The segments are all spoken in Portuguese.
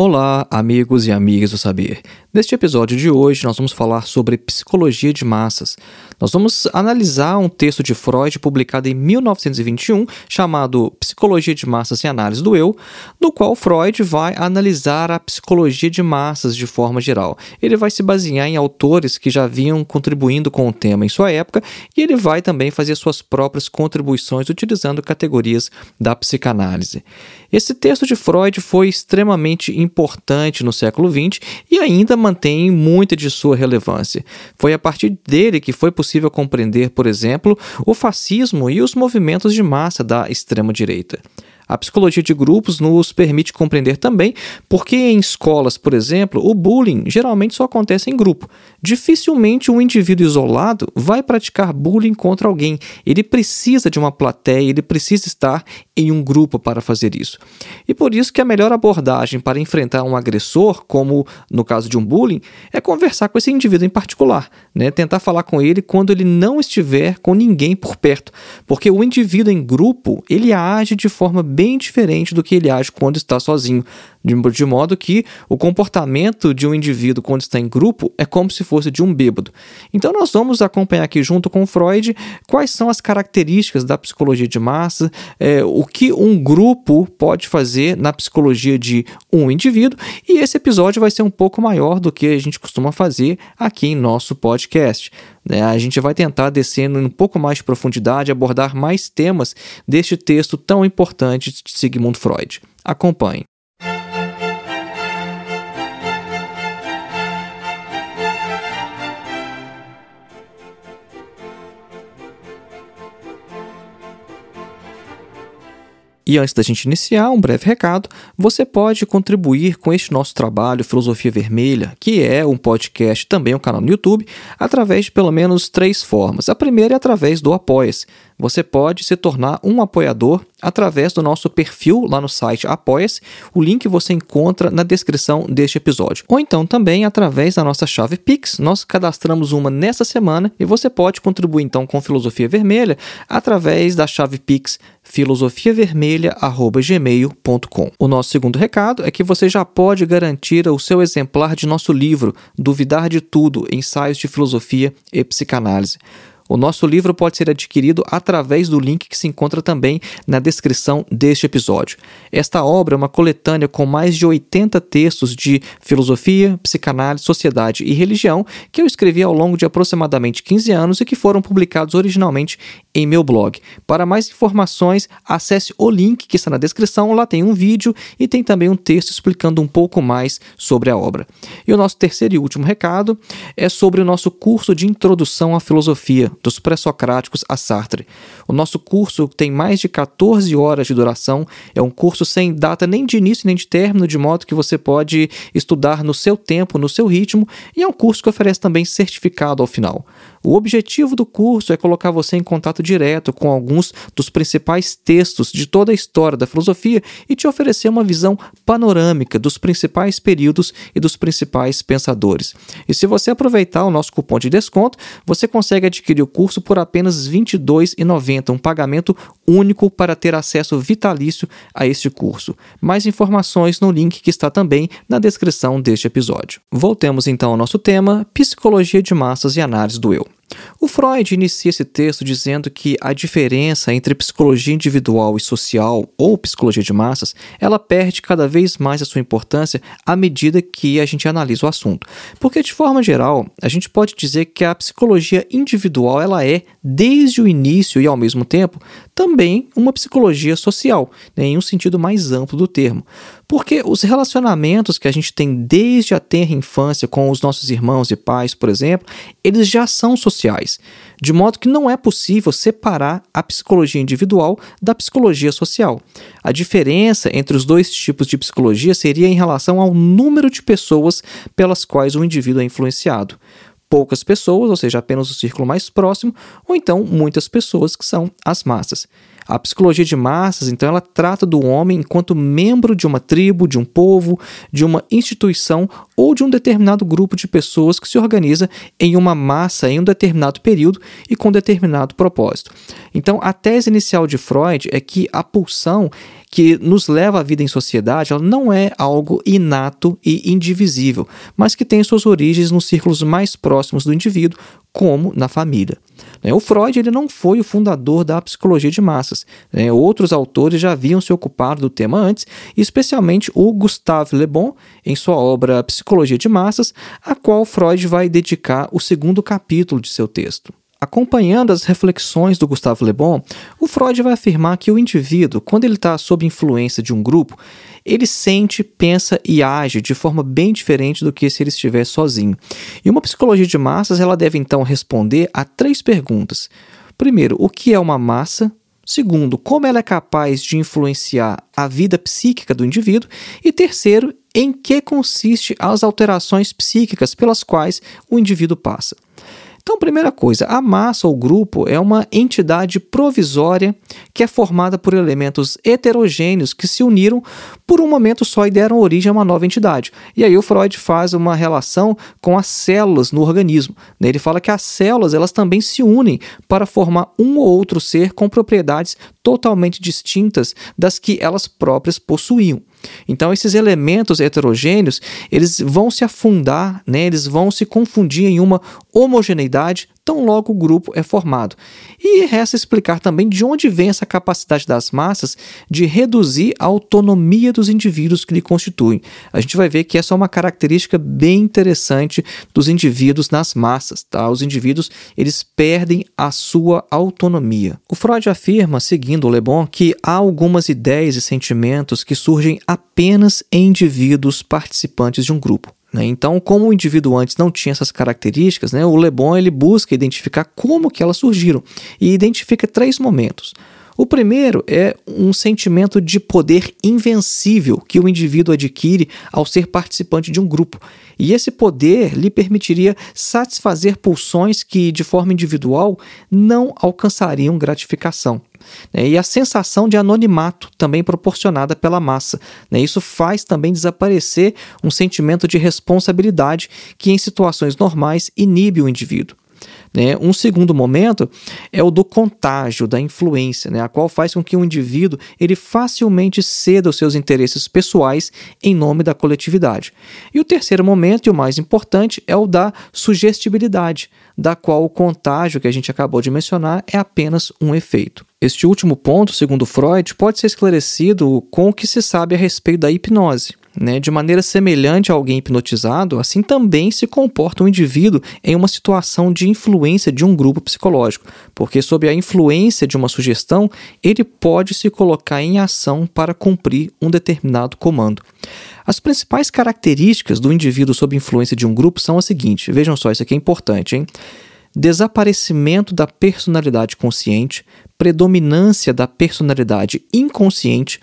Olá, amigos e amigas do saber. Neste episódio de hoje, nós vamos falar sobre psicologia de massas. Nós vamos analisar um texto de Freud publicado em 1921, chamado Psicologia de Massas e Análise do Eu, no qual Freud vai analisar a psicologia de massas de forma geral. Ele vai se basear em autores que já vinham contribuindo com o tema em sua época e ele vai também fazer suas próprias contribuições utilizando categorias da psicanálise. Esse texto de Freud foi extremamente importante no século XX e ainda mantém muita de sua relevância. Foi a partir dele que foi possível compreender, por exemplo, o fascismo e os movimentos de massa da extrema-direita. A psicologia de grupos nos permite compreender também porque em escolas, por exemplo, o bullying geralmente só acontece em grupo. Dificilmente um indivíduo isolado vai praticar bullying contra alguém. Ele precisa de uma plateia, ele precisa estar em um grupo para fazer isso. E por isso que a melhor abordagem para enfrentar um agressor, como no caso de um bullying, é conversar com esse indivíduo em particular, né? Tentar falar com ele quando ele não estiver com ninguém por perto, porque o indivíduo em grupo, ele age de forma bem diferente do que ele age quando está sozinho, de, modo que o comportamento de um indivíduo quando está em grupo é como se fosse de um bêbado. Então nós vamos acompanhar aqui junto com Freud quais são as características da psicologia de massa, é, o que um grupo pode fazer na psicologia de um indivíduo, e esse episódio vai ser um pouco maior do que a gente costuma fazer aqui em nosso podcast. Né? A gente vai tentar descendo um pouco mais de profundidade, abordar mais temas deste texto tão importante de Sigmund Freud. Acompanhe. E antes da gente iniciar, um breve recado: você pode contribuir com este nosso trabalho Filosofia Vermelha, que é um podcast também um canal no YouTube, através de pelo menos três formas. A primeira é através do Apoia-se. Você pode se tornar um apoiador através do nosso perfil lá no site Apoia-se. O link você encontra na descrição deste episódio. Ou então também através da nossa chave Pix. Nós cadastramos uma nessa semana e você pode contribuir então com Filosofia Vermelha através da chave Pix filosofiavermelha@gmail.com. O nosso segundo recado é que você já pode garantir o seu exemplar de nosso livro Duvidar de tudo: Ensaios de Filosofia e Psicanálise. O nosso livro pode ser adquirido através do link que se encontra também na descrição deste episódio. Esta obra é uma coletânea com mais de 80 textos de filosofia, psicanálise, sociedade e religião que eu escrevi ao longo de aproximadamente 15 anos e que foram publicados originalmente em meu blog. Para mais informações, acesse o link que está na descrição, lá tem um vídeo e tem também um texto explicando um pouco mais sobre a obra. E o nosso terceiro e último recado é sobre o nosso curso de introdução à filosofia dos pré-socráticos a Sartre. O nosso curso tem mais de 14 horas de duração, é um curso sem data nem de início nem de término, de modo que você pode estudar no seu tempo, no seu ritmo, e é um curso que oferece também certificado ao final. O objetivo do curso é colocar você em contato direto com alguns dos principais textos de toda a história da filosofia e te oferecer uma visão panorâmica dos principais períodos e dos principais pensadores. E se você aproveitar o nosso cupom de desconto, você consegue adquirir o curso por apenas R$ 22,90, um pagamento único para ter acesso vitalício a este curso. Mais informações no link que está também na descrição deste episódio. Voltemos então ao nosso tema: psicologia de massas e análise do eu. O Freud inicia esse texto dizendo que a diferença entre psicologia individual e social, ou psicologia de massas, ela perde cada vez mais a sua importância à medida que a gente analisa o assunto. Porque, de forma geral, a gente pode dizer que a psicologia individual ela é desde o início e, ao mesmo tempo, também uma psicologia social, né, em um sentido mais amplo do termo. Porque os relacionamentos que a gente tem desde a tenra infância com os nossos irmãos e pais, por exemplo, eles já são sociais, de modo que não é possível separar a psicologia individual da psicologia social. A diferença entre os dois tipos de psicologia seria em relação ao número de pessoas pelas quais o indivíduo é influenciado poucas pessoas, ou seja, apenas o círculo mais próximo, ou então muitas pessoas, que são as massas. A psicologia de massas, então, ela trata do homem enquanto membro de uma tribo, de um povo, de uma instituição ou de um determinado grupo de pessoas que se organiza em uma massa em um determinado período e com determinado propósito. Então, a tese inicial de Freud é que a pulsão que nos leva à vida em sociedade, ela não é algo inato e indivisível, mas que tem suas origens nos círculos mais próximos do indivíduo, como na família. Né, o Freud ele não foi o fundador da psicologia de massas. Né, outros autores já haviam se ocupado do tema antes, especialmente o Gustave Le Bon, em sua obra Psicologia de Massas, a qual Freud vai dedicar o segundo capítulo de seu texto. Acompanhando as reflexões do Gustavo Le Bon, o Freud vai afirmar que o indivíduo, quando ele está sob influência de um grupo, ele sente, pensa e age de forma bem diferente do que se ele estiver sozinho. E uma psicologia de massas ela deve então responder a três perguntas. Primeiro, o que é uma massa? Segundo, como ela é capaz de influenciar a vida psíquica do indivíduo? E terceiro, em que consiste as alterações psíquicas pelas quais o indivíduo passa? Então, primeira coisa, a massa ou grupo é uma entidade provisória que é formada por elementos heterogêneos que se uniram por um momento só e deram origem a uma nova entidade. E aí o Freud faz uma relação com as células no organismo. Ele fala que as células elas também se unem para formar um ou outro ser com propriedades totalmente distintas das que elas próprias possuíam. Então esses elementos heterogêneos, eles vão se afundar, né? Eles vão se confundir em uma homogeneidade tão logo o grupo é formado. E resta explicar também de onde vem essa capacidade das massas de reduzir a autonomia dos indivíduos que lhe constituem. A gente vai ver que essa é uma característica bem interessante dos indivíduos nas massas, tá? Os indivíduos, eles perdem a sua autonomia. O Freud afirma, seguindo o Le Bon, que há algumas ideias e sentimentos que surgem apenas em indivíduos participantes de um grupo. Né? Então, como o indivíduo antes não tinha essas características, né, o Le Bon ele busca identificar como que elas surgiram e identifica três momentos. O primeiro é um sentimento de poder invencível que o indivíduo adquire ao ser participante de um grupo. E esse poder lhe permitiria satisfazer pulsões que, de forma individual, não alcançariam gratificação. Né? E a sensação de anonimato também proporcionada pela massa. Né? Isso faz também desaparecer um sentimento de responsabilidade que, em situações normais, inibe o indivíduo. Né? Um segundo momento é o do contágio, da influência, né? a qual faz com que o indivíduo ele facilmente ceda os seus interesses pessoais em nome da coletividade. E o terceiro momento, e o mais importante, é o da sugestibilidade, da qual o contágio que a gente acabou de mencionar é apenas um efeito. Este último ponto, segundo Freud, pode ser esclarecido com o que se sabe a respeito da hipnose. Né? De maneira semelhante a alguém hipnotizado, assim também se comporta um indivíduo em uma situação de influência de um grupo psicológico, porque, sob a influência de uma sugestão, ele pode se colocar em ação para cumprir um determinado comando. As principais características do indivíduo sob influência de um grupo são as seguintes: vejam só, isso aqui é importante, hein? Desaparecimento da personalidade consciente, predominância da personalidade inconsciente,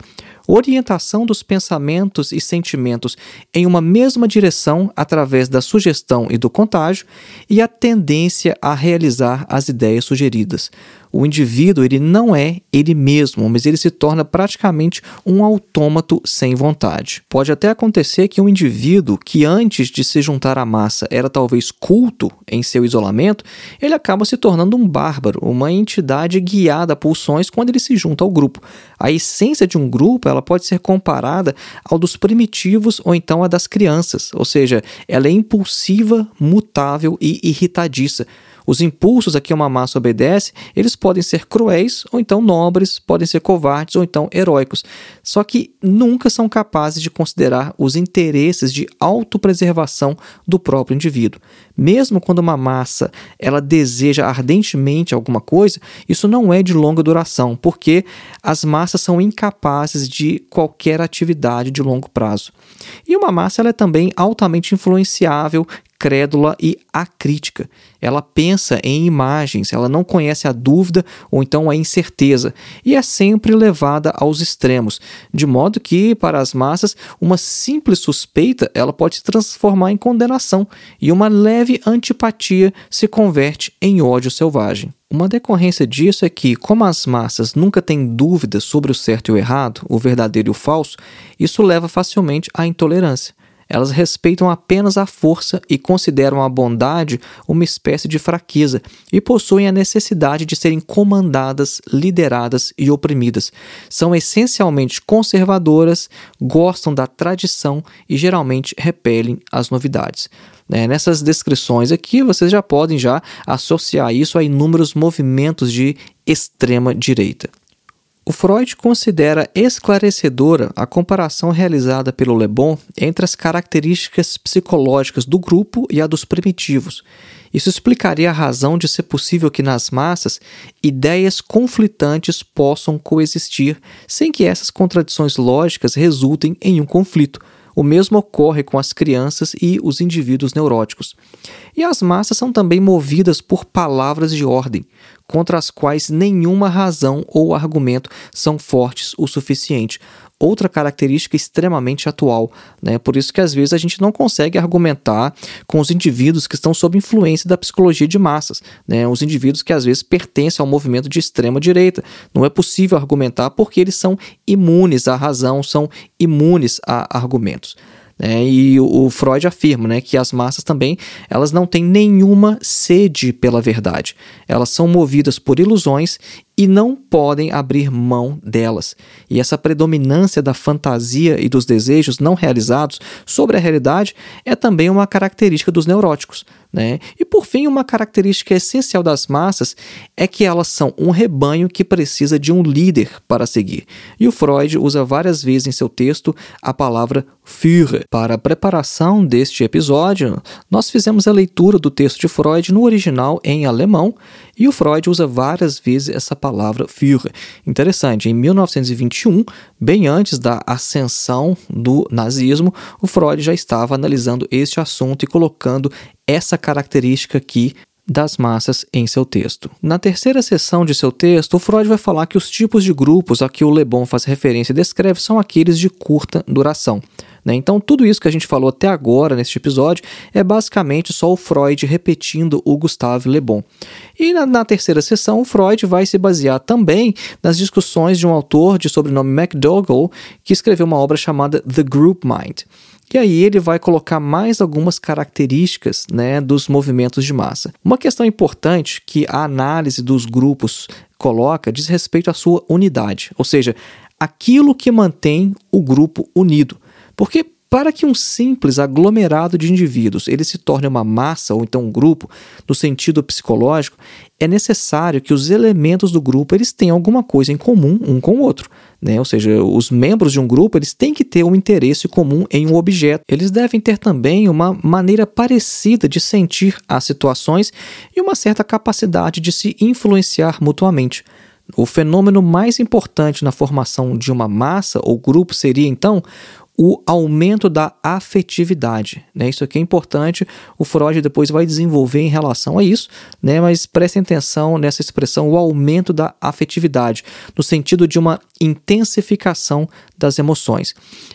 orientação dos pensamentos e sentimentos em uma mesma direção através da sugestão e do contágio e a tendência a realizar as ideias sugeridas o indivíduo ele não é ele mesmo, mas ele se torna praticamente um autômato sem vontade. Pode até acontecer que um indivíduo que antes de se juntar à massa era talvez culto em seu isolamento, ele acaba se tornando um bárbaro, uma entidade guiada a pulsões quando ele se junta ao grupo. A essência de um grupo ela pode ser comparada ao dos primitivos ou então a das crianças, ou seja, ela é impulsiva, mutável e irritadiça Os impulsos a que uma massa obedece, eles podem ser cruéis ou então nobres, podem ser covardes ou então heróicos. Só que nunca são capazes de considerar os interesses de autopreservação do próprio indivíduo. Mesmo quando uma massa ela deseja ardentemente alguma coisa, isso não é de longa duração, porque as massas são incapazes de qualquer atividade de longo prazo. E uma massa ela é também altamente influenciável, crédula e acrítica. Ela pensa em imagens, ela não conhece a dúvida ou então a incerteza e é sempre levada aos extremos, de modo que para as massas uma simples suspeita ela pode se transformar em condenação e uma leve antipatia se converte em ódio selvagem. Uma decorrência disso é que, como as massas nunca têm dúvidas sobre o certo e o errado, o verdadeiro e o falso, isso leva facilmente à intolerância. Elas respeitam apenas a força e consideram a bondade uma espécie de fraqueza e possuem a necessidade de serem comandadas, lideradas e oprimidas. São essencialmente conservadoras, gostam da tradição e geralmente repelem as novidades. Né? Nessas descrições aqui, vocês já podem já associar isso a inúmeros movimentos de extrema direita. O Freud considera esclarecedora a comparação realizada pelo Le Bon entre as características psicológicas do grupo e a dos primitivos. Isso explicaria a razão de ser possível que nas massas ideias conflitantes possam coexistir sem que essas contradições lógicas resultem em um conflito. O mesmo ocorre com as crianças e os indivíduos neuróticos. E as massas são também movidas por palavras de ordem, contra as quais nenhuma razão ou argumento são fortes o suficiente. Outra característica extremamente atual, né? Por isso que às vezes a gente não consegue argumentar com os indivíduos que estão sob influência da psicologia de massas, né? Os indivíduos que às vezes pertencem ao movimento de extrema direita. Não é possível argumentar porque eles são imunes à razão, são imunes a argumentos. Né? E o Freud afirma né, que as massas também elas não têm nenhuma sede pela verdade. Elas são movidas por ilusões e não podem abrir mão delas. E essa predominância da fantasia e dos desejos não realizados sobre a realidade é também uma característica dos neuróticos. Né? E por fim, uma característica essencial das massas é que elas são um rebanho que precisa de um líder para seguir. E o Freud usa várias vezes em seu texto a palavra Führer. Para a preparação deste episódio, nós fizemos a leitura do texto de Freud no original em alemão e o Freud usa várias vezes essa palavra Führer. Interessante, em 1921, bem antes da ascensão do nazismo, o Freud já estava analisando este assunto e colocando essa característica aqui das massas em seu texto. Na terceira seção de seu texto, o Freud vai falar que os tipos de grupos a que o Le Bon faz referência e descreve são aqueles de curta duração. Né? Então, tudo isso que a gente falou até agora neste episódio é basicamente só o Freud repetindo o Gustave Le Bon. E na, na terceira sessão, o Freud vai se basear também nas discussões de um autor de sobrenome MacDougall, que escreveu uma obra chamada The Group Mind. E aí ele vai colocar mais algumas características né, dos movimentos de massa. Uma questão importante que a análise dos grupos coloca diz respeito à sua unidade, ou seja, aquilo que mantém o grupo unido. Porque para que um simples aglomerado de indivíduos ele se torne uma massa ou então um grupo, no sentido psicológico, é necessário que os elementos do grupo eles tenham alguma coisa em comum um com o outro. Né? Ou seja, os membros de um grupo eles têm que ter um interesse comum em um objeto. Eles devem ter também uma maneira parecida de sentir as situações e uma certa capacidade de se influenciar mutuamente. O fenômeno mais importante na formação de uma massa ou grupo seria então o aumento da afetividade. Né? Isso aqui é importante, o Freud depois vai desenvolver em relação a isso, né? mas prestem atenção nessa expressão, o aumento da afetividade, no sentido de uma intensificação das emoções.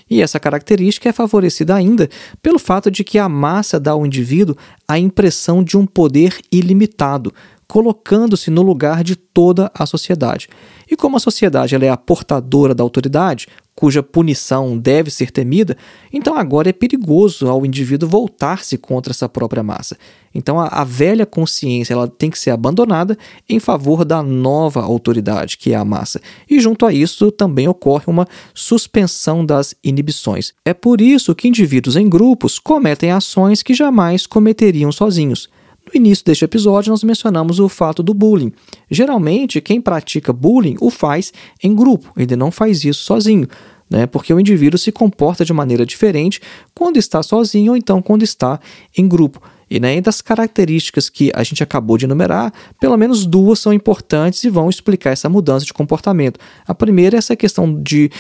E essa característica é favorecida ainda pelo fato de que a massa dá ao indivíduo a impressão de um poder ilimitado, colocando-se no lugar de toda a sociedade. E como a sociedade ela é a portadora da autoridade, cuja punição deve ser temida, então agora é perigoso ao indivíduo voltar-se contra essa própria massa. Então a, a, velha consciência ela tem que ser abandonada em favor da nova autoridade, que é a massa. E junto a isso também ocorre uma suspensão das inibições. É por isso que indivíduos em grupos cometem ações que jamais cometeriam sozinhos. No início deste episódio, nós mencionamos o fato do bullying. Geralmente, quem pratica bullying o faz em grupo, ele não faz isso sozinho. Né, porque o indivíduo se comporta de maneira diferente quando está sozinho ou então quando está em grupo. E né, das características que a gente acabou de enumerar, pelo menos duas são importantes e vão explicar essa mudança de comportamento. A primeira é essa questão de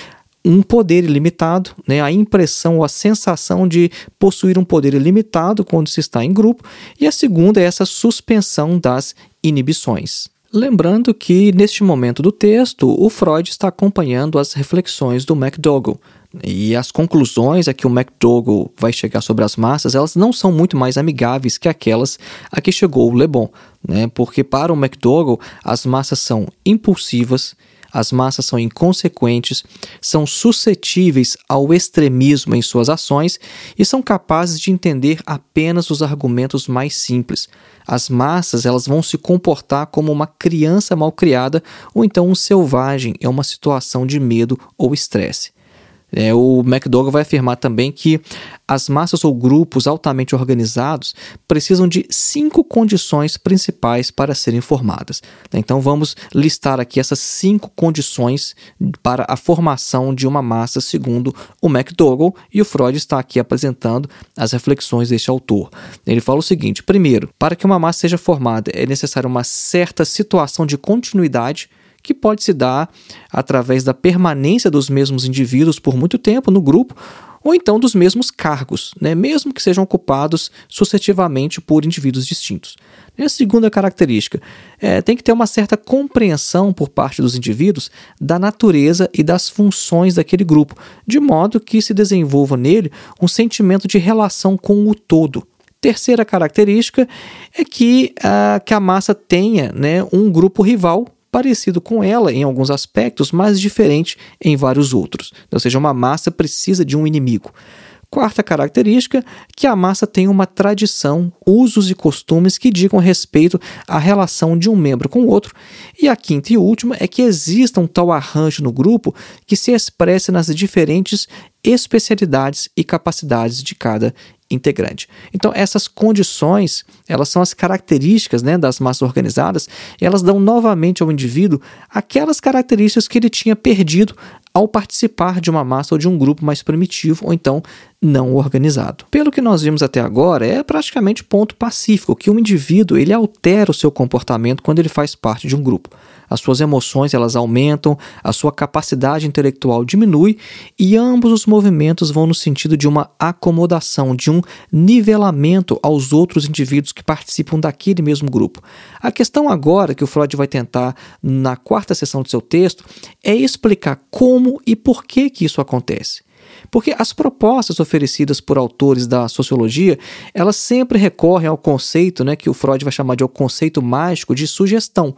um poder ilimitado, né? a impressão ou a sensação de possuir um poder ilimitado quando se está em grupo, e a segunda é essa suspensão das inibições. Lembrando que, neste momento do texto, o Freud está acompanhando as reflexões do McDougall. E as conclusões a que o McDougall vai chegar sobre as massas, elas não são muito mais amigáveis que aquelas a que chegou o Le Bon. Né? Porque, para o McDougall, as massas são impulsivas, as massas são inconsequentes, são suscetíveis ao extremismo em suas ações e são capazes de entender apenas os argumentos mais simples. As massas elas vão se comportar como uma criança mal criada ou então um selvagem em uma situação de medo ou estresse. É, o McDougall vai afirmar também que as massas ou grupos altamente organizados precisam de cinco condições principais para serem formadas. Então vamos listar aqui essas cinco condições para a formação de uma massa, segundo o McDougall, e o Freud está aqui apresentando as reflexões deste autor. Ele fala o seguinte: primeiro, para que uma massa seja formada, é necessária uma certa situação de continuidade que pode se dar através da permanência dos mesmos indivíduos por muito tempo no grupo, ou então dos mesmos cargos, né, mesmo que sejam ocupados sucessivamente por indivíduos distintos. E a segunda característica é, tem que ter uma certa compreensão por parte dos indivíduos da natureza e das funções daquele grupo, de modo que se desenvolva nele um sentimento de relação com o todo. Terceira característica é que, uh, que a massa tenha né, um grupo rival parecido com ela em alguns aspectos, mas diferente em vários outros. Ou seja, uma massa precisa de um inimigo. Quarta característica, que a massa tem uma tradição, usos e costumes que digam respeito à relação de um membro com o outro. E a quinta e última é que exista um tal arranjo no grupo que se expresse nas diferentes especialidades e capacidades de cada integrante. Então essas condições, elas são as características né, das massas organizadas, e elas dão novamente ao indivíduo aquelas características que ele tinha perdido ao participar de uma massa ou de um grupo mais primitivo ou então não organizado. Pelo que nós vimos até agora, é praticamente ponto pacífico que o indivíduo ele altera o seu comportamento quando ele faz parte de um grupo as suas emoções elas aumentam, a sua capacidade intelectual diminui e ambos os movimentos vão no sentido de uma acomodação, de um nivelamento aos outros indivíduos que participam daquele mesmo grupo. A questão agora que o Freud vai tentar na quarta sessão do seu texto é explicar como e por que que isso acontece. Porque as propostas oferecidas por autores da sociologia, elas sempre recorrem ao conceito, né, que o Freud vai chamar de o conceito mágico de sugestão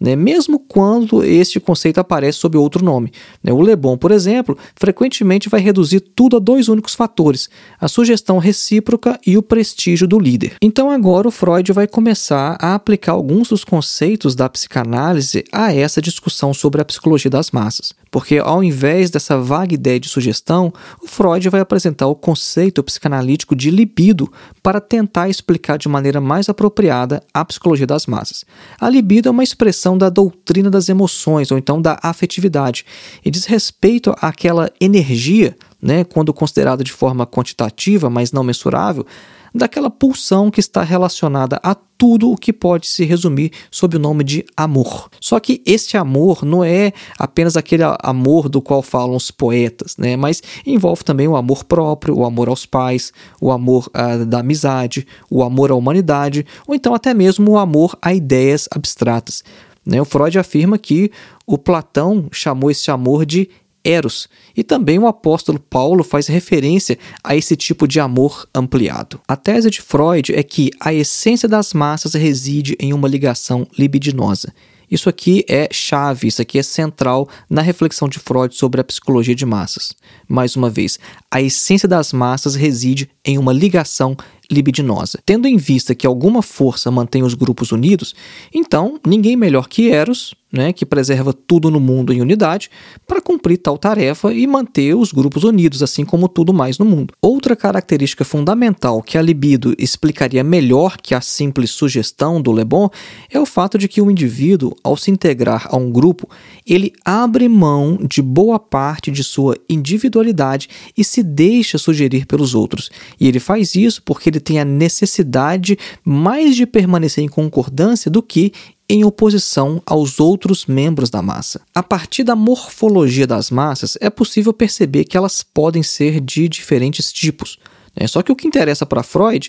né, mesmo quando este conceito aparece sob outro nome. Né, o Le Bon, por exemplo, frequentemente vai reduzir tudo a dois únicos fatores: a sugestão recíproca e o prestígio do líder. Então, agora o Freud vai começar a aplicar alguns dos conceitos da psicanálise a essa discussão sobre a psicologia das massas. Porque, ao invés dessa vaga ideia de sugestão, o Freud vai apresentar o conceito psicanalítico de libido para tentar explicar de maneira mais apropriada a psicologia das massas. A libido é uma expressão da doutrina das emoções, ou então da afetividade, e diz respeito àquela energia, né, quando considerada de forma quantitativa, mas não mensurável, daquela pulsão que está relacionada a tudo o que pode se resumir sob o nome de amor. Só que este amor não é apenas aquele amor do qual falam os poetas, né? mas envolve também o amor próprio, o amor aos pais, o amor uh, da amizade, o amor à humanidade, ou então até mesmo o amor a ideias abstratas. Né? O Freud afirma que o Platão chamou esse amor de Eros, e também o apóstolo Paulo faz referência a esse tipo de amor ampliado. A tese de Freud é que a essência das massas reside em uma ligação libidinosa. Isso aqui é chave, isso aqui é central na reflexão de Freud sobre a psicologia de massas. Mais uma vez, a essência das massas reside em uma ligação libidinosa. Tendo em vista que alguma força mantém os grupos unidos, então ninguém melhor que Eros né, que preserva tudo no mundo em unidade, para cumprir tal tarefa e manter os grupos unidos, assim como tudo mais no mundo. Outra característica fundamental que a libido explicaria melhor que a simples sugestão do Le Bon é o fato de que o indivíduo, ao se integrar a um grupo, ele abre mão de boa parte de sua individualidade e se deixa sugerir pelos outros. E ele faz isso porque ele tem a necessidade mais de permanecer em concordância do que em oposição aos outros membros da massa. A partir da morfologia das massas, é possível perceber que elas podem ser de diferentes tipos. Né? Só que o que interessa para Freud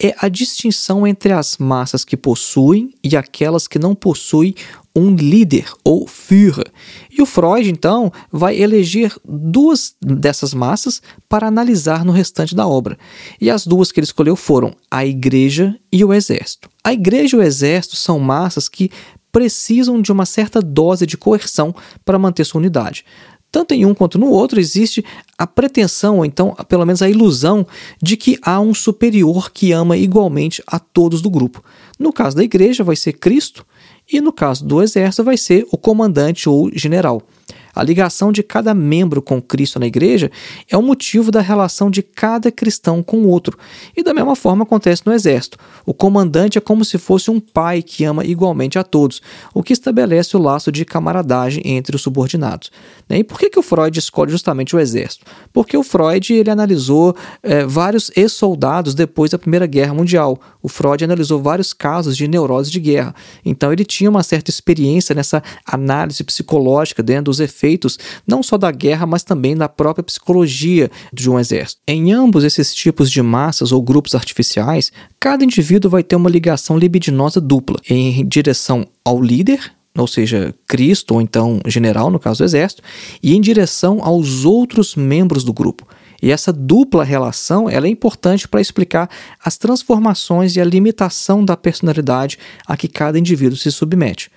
é a distinção entre as massas que possuem e aquelas que não possuem um líder ou Führer. E o Freud, então, vai eleger duas dessas massas para analisar no restante da obra. E as duas que ele escolheu foram a igreja e o exército. A igreja e o exército são massas que precisam de uma certa dose de coerção para manter sua unidade. Tanto em um quanto no outro existe a pretensão, ou então pelo menos a ilusão, de que há um superior que ama igualmente a todos do grupo. No caso da igreja, vai ser Cristo, e no caso do exército vai ser o comandante ou general. A ligação de cada membro com Cristo na igreja é o motivo da relação de cada cristão com o outro. E da mesma forma acontece no exército. O comandante é como se fosse um pai que ama igualmente a todos, o que estabelece o laço de camaradagem entre os subordinados. Né? E por que, que o Freud escolhe justamente o exército? Porque o Freud ele analisou é, vários ex-soldados depois da Primeira Guerra Mundial. O Freud analisou vários casos de neurose de guerra. Então ele tinha uma certa experiência nessa análise psicológica dentro dos efeitos efeitos não só da guerra, mas também da própria psicologia de um exército. Em ambos esses tipos de massas ou grupos artificiais, cada indivíduo vai ter uma ligação libidinosa dupla em direção ao líder, ou seja, Cristo, ou então general, no caso do exército, e em direção aos outros membros do grupo. E essa dupla relação ela é importante para explicar as transformações e a limitação da personalidade a que cada indivíduo se submete.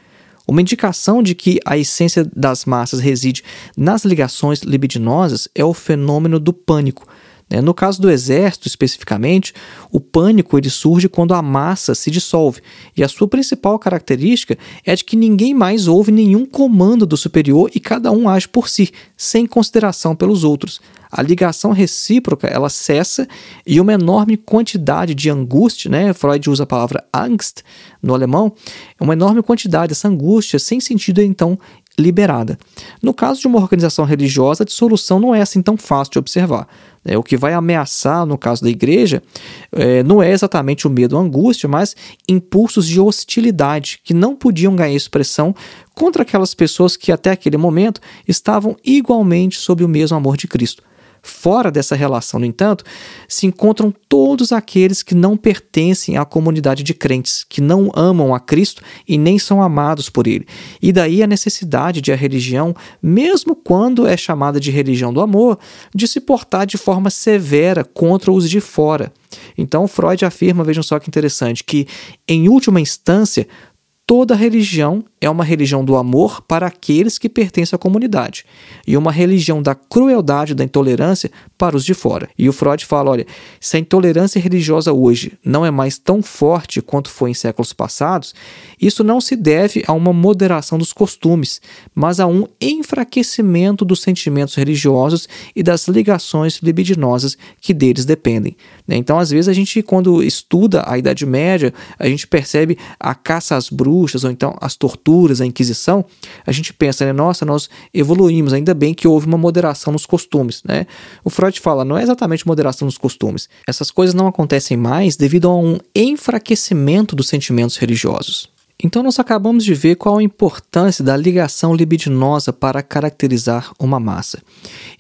Uma indicação de que a essência das massas reside nas ligações libidinosas é o fenômeno do pânico. Né? No caso do exército, especificamente, o pânico ele surge quando a massa se dissolve, e a sua principal característica é de que ninguém mais ouve nenhum comando do superior e cada um age por si, sem consideração pelos outros a ligação recíproca ela cessa e uma enorme quantidade de angústia, né? Freud usa a palavra Angst no alemão, uma enorme quantidade dessa angústia sem sentido então liberada. No caso de uma organização religiosa, a dissolução não é assim tão fácil de observar. É, o que vai ameaçar, no caso da igreja, é, não é exatamente o medo ou angústia, mas impulsos de hostilidade que não podiam ganhar expressão contra aquelas pessoas que até aquele momento estavam igualmente sob o mesmo amor de Cristo. Fora dessa relação, no entanto, se encontram todos aqueles que não pertencem à comunidade de crentes, que não amam a Cristo e nem são amados por Ele. E daí a necessidade de a religião, mesmo quando é chamada de religião do amor, de se portar de forma severa contra os de fora. Então Freud afirma, vejam só que interessante, que em última instância toda religião é uma religião do amor para aqueles que pertencem à comunidade e uma religião da crueldade, da intolerância para os de fora. E o Freud fala: olha, se a intolerância religiosa hoje não é mais tão forte quanto foi em séculos passados, isso não se deve a uma moderação dos costumes, mas a um enfraquecimento dos sentimentos religiosos e das ligações libidinosas que deles dependem. Né? Então, às vezes, a gente, quando estuda a Idade Média, a gente percebe a caça às bruxas ou então as torturas torturas, a Inquisição, a gente pensa, né, nossa, nós evoluímos, ainda bem que houve uma moderação nos costumes, né? O Freud fala, não é exatamente moderação nos costumes. Essas coisas não acontecem mais devido a um enfraquecimento dos sentimentos religiosos. Então, nós acabamos de ver qual a importância da ligação libidinosa para caracterizar uma massa.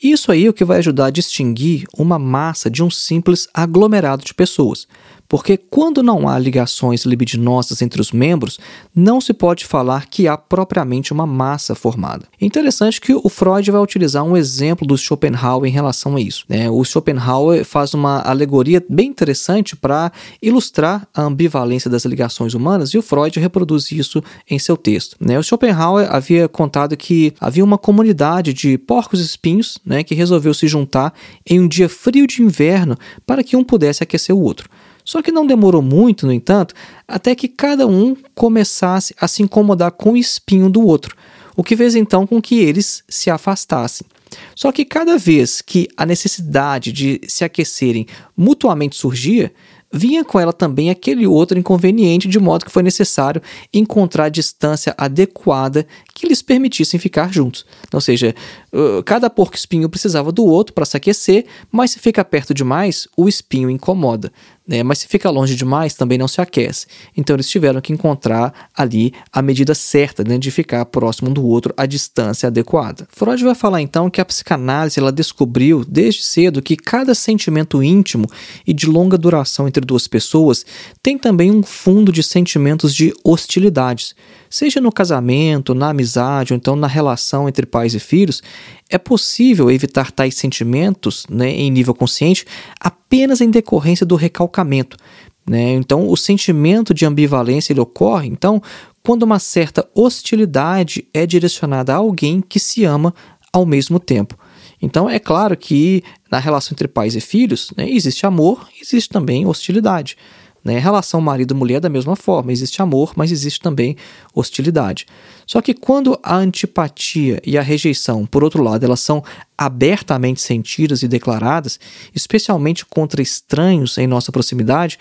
Isso aí é o que vai ajudar a distinguir uma massa de um simples aglomerado de pessoas. Porque quando não há ligações libidinosas entre os membros, não se pode falar que há propriamente uma massa formada. Interessante que o Freud vai utilizar um exemplo do Schopenhauer em relação a isso. Né? O Schopenhauer faz uma alegoria bem interessante para ilustrar a ambivalência das ligações humanas e o Freud reproduz isso em seu texto. Né? O Schopenhauer havia contado que havia uma comunidade de porcos espinhos né, que resolveu se juntar em um dia frio de inverno para que um pudesse aquecer o outro. Só que não demorou muito, no entanto, até que cada um começasse a se incomodar com o espinho do outro, o que fez então com que eles se afastassem. Só que cada vez que a necessidade de se aquecerem mutuamente surgia, vinha com ela também aquele outro inconveniente, de modo que foi necessário encontrar a distância adequada que lhes permitissem ficar juntos. Ou seja, cada porco espinho precisava do outro para se aquecer, mas se fica perto demais, o espinho incomoda né? mas se fica longe demais também não se aquece. Então eles tiveram que encontrar ali a medida certa né, de ficar próximo do outro, a distância adequada. Freud vai falar então que a psicanálise ela descobriu desde cedo que cada sentimento íntimo e de longa duração entre duas pessoas tem também um fundo de sentimentos de hostilidades seja no casamento, na amizade ou então na relação entre pais e filhos, é possível evitar tais sentimentos né, em nível consciente apenas em decorrência do recalcamento. Né? Então, o sentimento de ambivalência ele ocorre então quando uma certa hostilidade é direcionada a alguém que se ama ao mesmo tempo. Então, é claro que na relação entre pais e filhos né, existe amor, existe também hostilidade. Né? Relação marido-mulher da mesma forma, existe amor, mas existe também hostilidade. Só que quando a antipatia e a rejeição, por outro lado, elas são abertamente sentidas e declaradas, especialmente contra estranhos em nossa proximidade,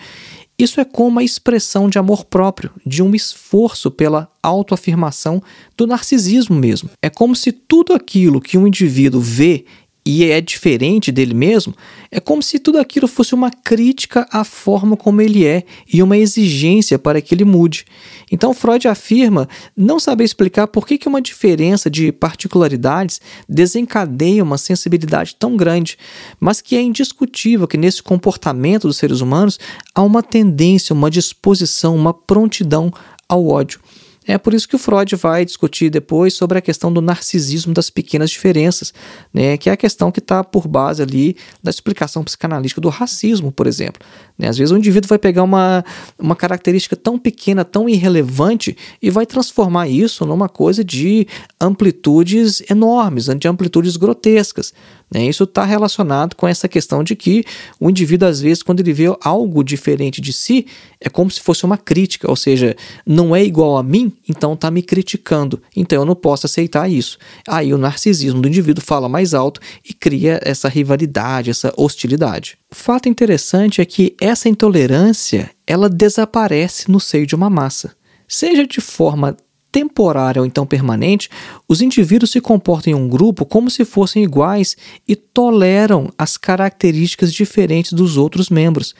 isso é como a expressão de amor próprio, de um esforço pela autoafirmação do narcisismo mesmo. É como se tudo aquilo que um indivíduo vê e é diferente dele mesmo, é como se tudo aquilo fosse uma crítica à forma como ele é e uma exigência para que ele mude. Então Freud afirma não saber explicar por que, uma diferença de particularidades desencadeia uma sensibilidade tão grande, mas que é indiscutível que nesse comportamento dos seres humanos há uma tendência, uma disposição, uma prontidão ao ódio. É por isso que o Freud vai discutir depois sobre a questão do narcisismo das pequenas diferenças, né, que é a questão que está por base ali da explicação psicanalítica do racismo, por exemplo. Né? Às vezes o indivíduo vai pegar uma, uma característica tão pequena, tão irrelevante, e vai transformar isso numa coisa de amplitudes enormes, de amplitudes grotescas. Né? Isso está relacionado com essa questão de que o indivíduo, às vezes, quando ele vê algo diferente de si, é como se fosse uma crítica, ou seja, não é igual a mim, então está me criticando, então eu não posso aceitar isso. Aí o narcisismo do indivíduo fala mais alto e cria essa rivalidade, essa hostilidade. O fato interessante é que essa intolerância ela desaparece no seio de uma massa, seja de forma temporária ou então permanente, os indivíduos se comportam em um grupo como se fossem iguais e toleram as características diferentes dos outros membros.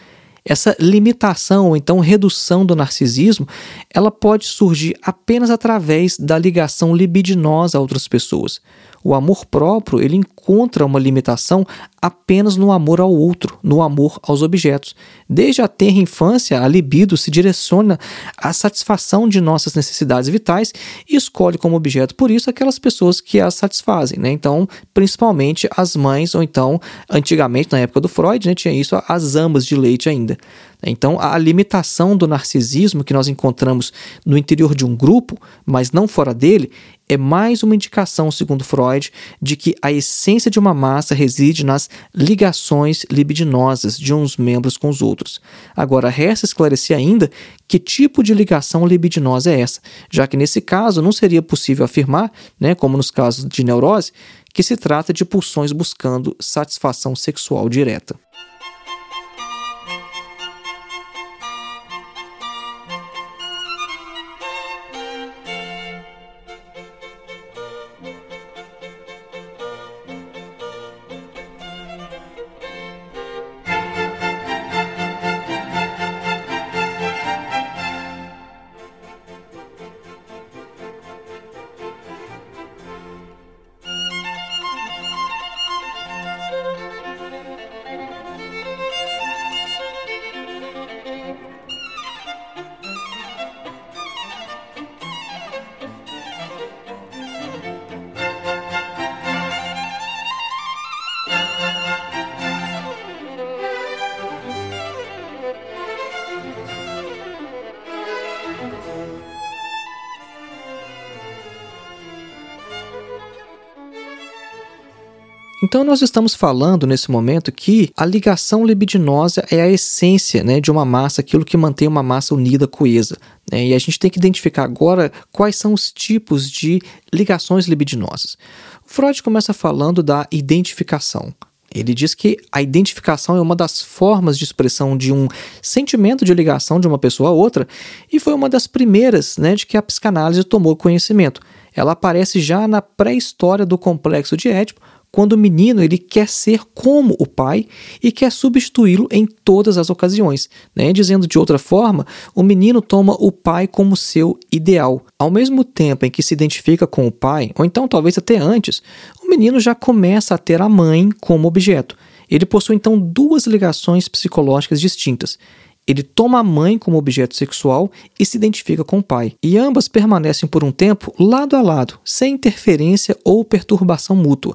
Essa limitação ou então redução do narcisismo, ela pode surgir apenas através da ligação libidinosa a outras pessoas. O amor próprio, ele encontra uma limitação apenas no amor ao outro, no amor aos objetos. Desde a tenra infância, a libido se direciona à satisfação de nossas necessidades vitais e escolhe como objeto, por isso, aquelas pessoas que as satisfazem. Né? Então, principalmente as mães, ou então, antigamente, na época do Freud, né, tinha isso, as amas de leite ainda. Então, a limitação do narcisismo que nós encontramos no interior de um grupo, mas não fora dele, é mais uma indicação, segundo Freud, de que a essência de uma massa reside nas ligações libidinosas de uns membros com os outros. Agora, resta esclarecer ainda que tipo de ligação libidinosa é essa, já que nesse caso não seria possível afirmar, né, como nos casos de neurose, que se trata de pulsões buscando satisfação sexual direta. Então nós estamos falando nesse momento que a ligação libidinosa é a essência né, de uma massa, aquilo que mantém uma massa unida, coesa. Né? E a gente tem que identificar agora quais são os tipos de ligações libidinosas. O Freud começa falando da identificação. Ele diz que a identificação é uma das formas de expressão de um sentimento de ligação de uma pessoa a outra e foi uma das primeiras né, de que a psicanálise tomou conhecimento. Ela aparece já na pré-história do complexo de Édipo, quando o menino ele quer ser como o pai e quer substituí-lo em todas as ocasiões. Né? Dizendo de outra forma, o menino toma o pai como seu ideal. Ao mesmo tempo em que se identifica com o pai, ou então talvez até antes, o menino já começa a ter a mãe como objeto. Ele possui então duas ligações psicológicas distintas. Ele toma a mãe como objeto sexual e se identifica com o pai. E ambas permanecem por um tempo lado a lado, sem interferência ou perturbação mútua.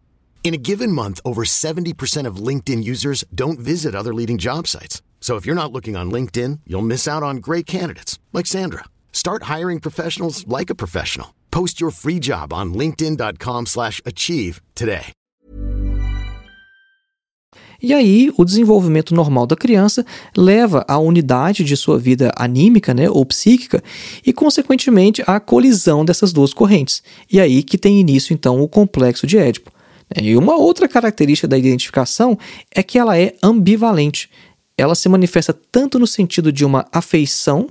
In a given month, over 70% of LinkedIn users don't visit other leading job sites. So if you're not looking on LinkedIn, you'll miss out on great candidates like Sandra. Start hiring professionals like a professional. Post your free job on linkedin.com/achieve today. E aí, o desenvolvimento normal da criança leva à unidade de sua vida anímica, né, ou psíquica, e consequentemente à colisão dessas duas correntes. E aí que tem início então o complexo de Édipo. E uma outra característica da identificação é que ela é ambivalente. Ela se manifesta tanto no sentido de uma afeição,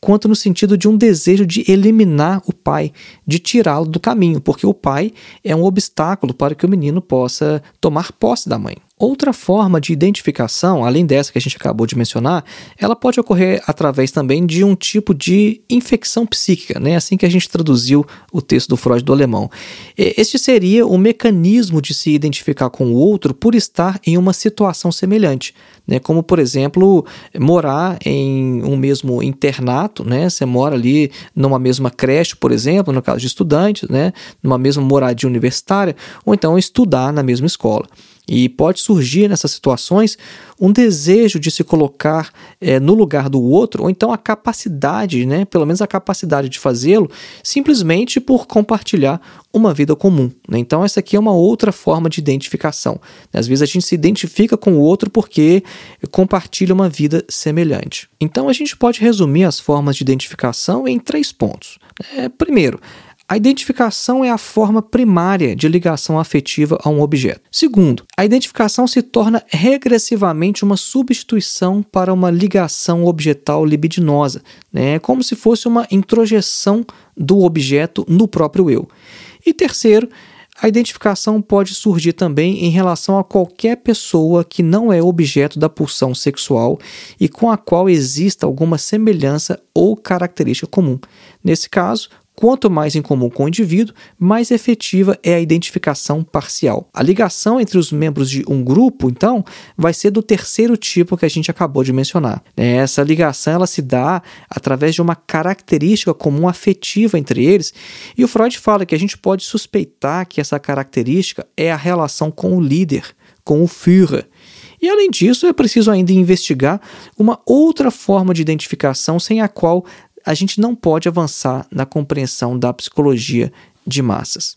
quanto no sentido de um desejo de eliminar o pai, de tirá-lo do caminho, porque o pai é um obstáculo para que o menino possa tomar posse da mãe. Outra forma de identificação, além dessa que a gente acabou de mencionar, ela pode ocorrer através também de um tipo de infecção psíquica, né? assim que a gente traduziu o texto do Freud do alemão. Este seria o mecanismo de se identificar com o outro por estar em uma situação semelhante, né? como, por exemplo, morar em um mesmo internato, né? você mora ali numa mesma creche, por exemplo, no caso de estudantes, né? numa mesma moradia universitária, ou então estudar na mesma escola. E pode surgir nessas situações um desejo de se colocar é, no lugar do outro, ou então a capacidade, né, pelo menos a capacidade de fazê-lo, simplesmente por compartilhar uma vida comum. Né? Então, essa aqui é uma outra forma de identificação. Às vezes a gente se identifica com o outro porque compartilha uma vida semelhante. Então, a gente pode resumir as formas de identificação em três pontos. É, primeiro, a identificação é a forma primária de ligação afetiva a um objeto. Segundo, a identificação se torna regressivamente uma substituição para uma ligação objetal libidinosa, né? como se fosse uma introjeção do objeto no próprio eu. E terceiro, a identificação pode surgir também em relação a qualquer pessoa que não é objeto da pulsão sexual e com a qual exista alguma semelhança ou característica comum. Nesse caso, Quanto mais em comum com o indivíduo, mais efetiva é a identificação parcial. A ligação entre os membros de um grupo, então, vai ser do terceiro tipo que a gente acabou de mencionar. Essa ligação ela se dá através de uma característica comum afetiva entre eles, e o Freud fala que a gente pode suspeitar que essa característica é a relação com o líder, com o Führer. E além disso, é preciso ainda investigar uma outra forma de identificação sem a qual a gente não pode avançar na compreensão da psicologia de massas.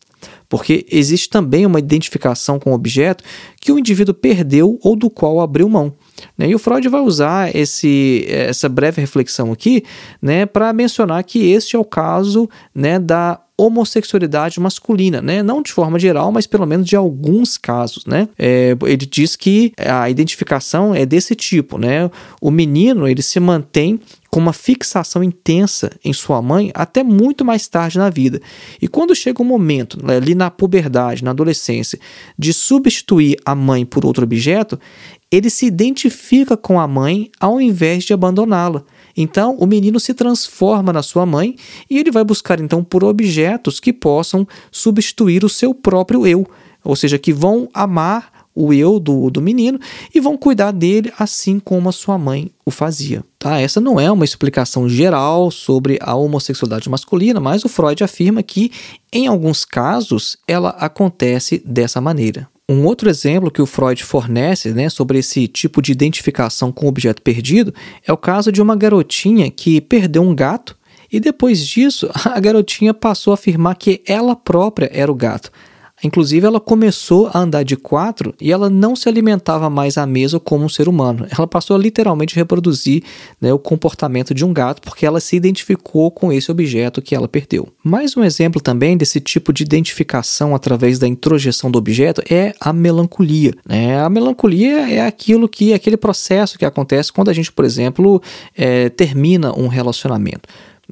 Porque existe também uma identificação com o objeto que o indivíduo perdeu ou do qual abriu mão. Né? E o Freud vai usar esse, essa breve reflexão aqui né, para mencionar que este é o caso né, da homossexualidade masculina, né? Não de forma geral, mas pelo menos de alguns casos, né? É, ele diz que a identificação é desse tipo, né? O menino ele se mantém com uma fixação intensa em sua mãe até muito mais tarde na vida. E quando chega o um momento, né, ali na puberdade, na adolescência, de substituir a mãe por outro objeto, ele se identifica com a mãe ao invés de abandoná-la. Então, o menino se transforma na sua mãe e ele vai buscar então por objetos que possam substituir o seu próprio eu, ou seja, que vão amar o eu do, do menino e vão cuidar dele assim como a sua mãe o fazia. Tá? Essa não é uma explicação geral sobre a homossexualidade masculina, mas o Freud afirma que, em alguns casos, ela acontece dessa maneira. Um outro exemplo que o Freud fornece né, sobre esse tipo de identificação com o objeto perdido é o caso de uma garotinha que perdeu um gato e depois disso a garotinha passou a afirmar que ela própria era o gato. Inclusive, ela começou a andar de quatro e ela não se alimentava mais à mesa como um ser humano. Ela passou a literalmente reproduzir né, o comportamento de um gato porque ela se identificou com esse objeto que ela perdeu. Mais um exemplo também desse tipo de identificação através da introjeção do objeto é a melancolia. Né? A melancolia é aquilo que, aquele processo que acontece quando a gente, por exemplo, é, termina um relacionamento.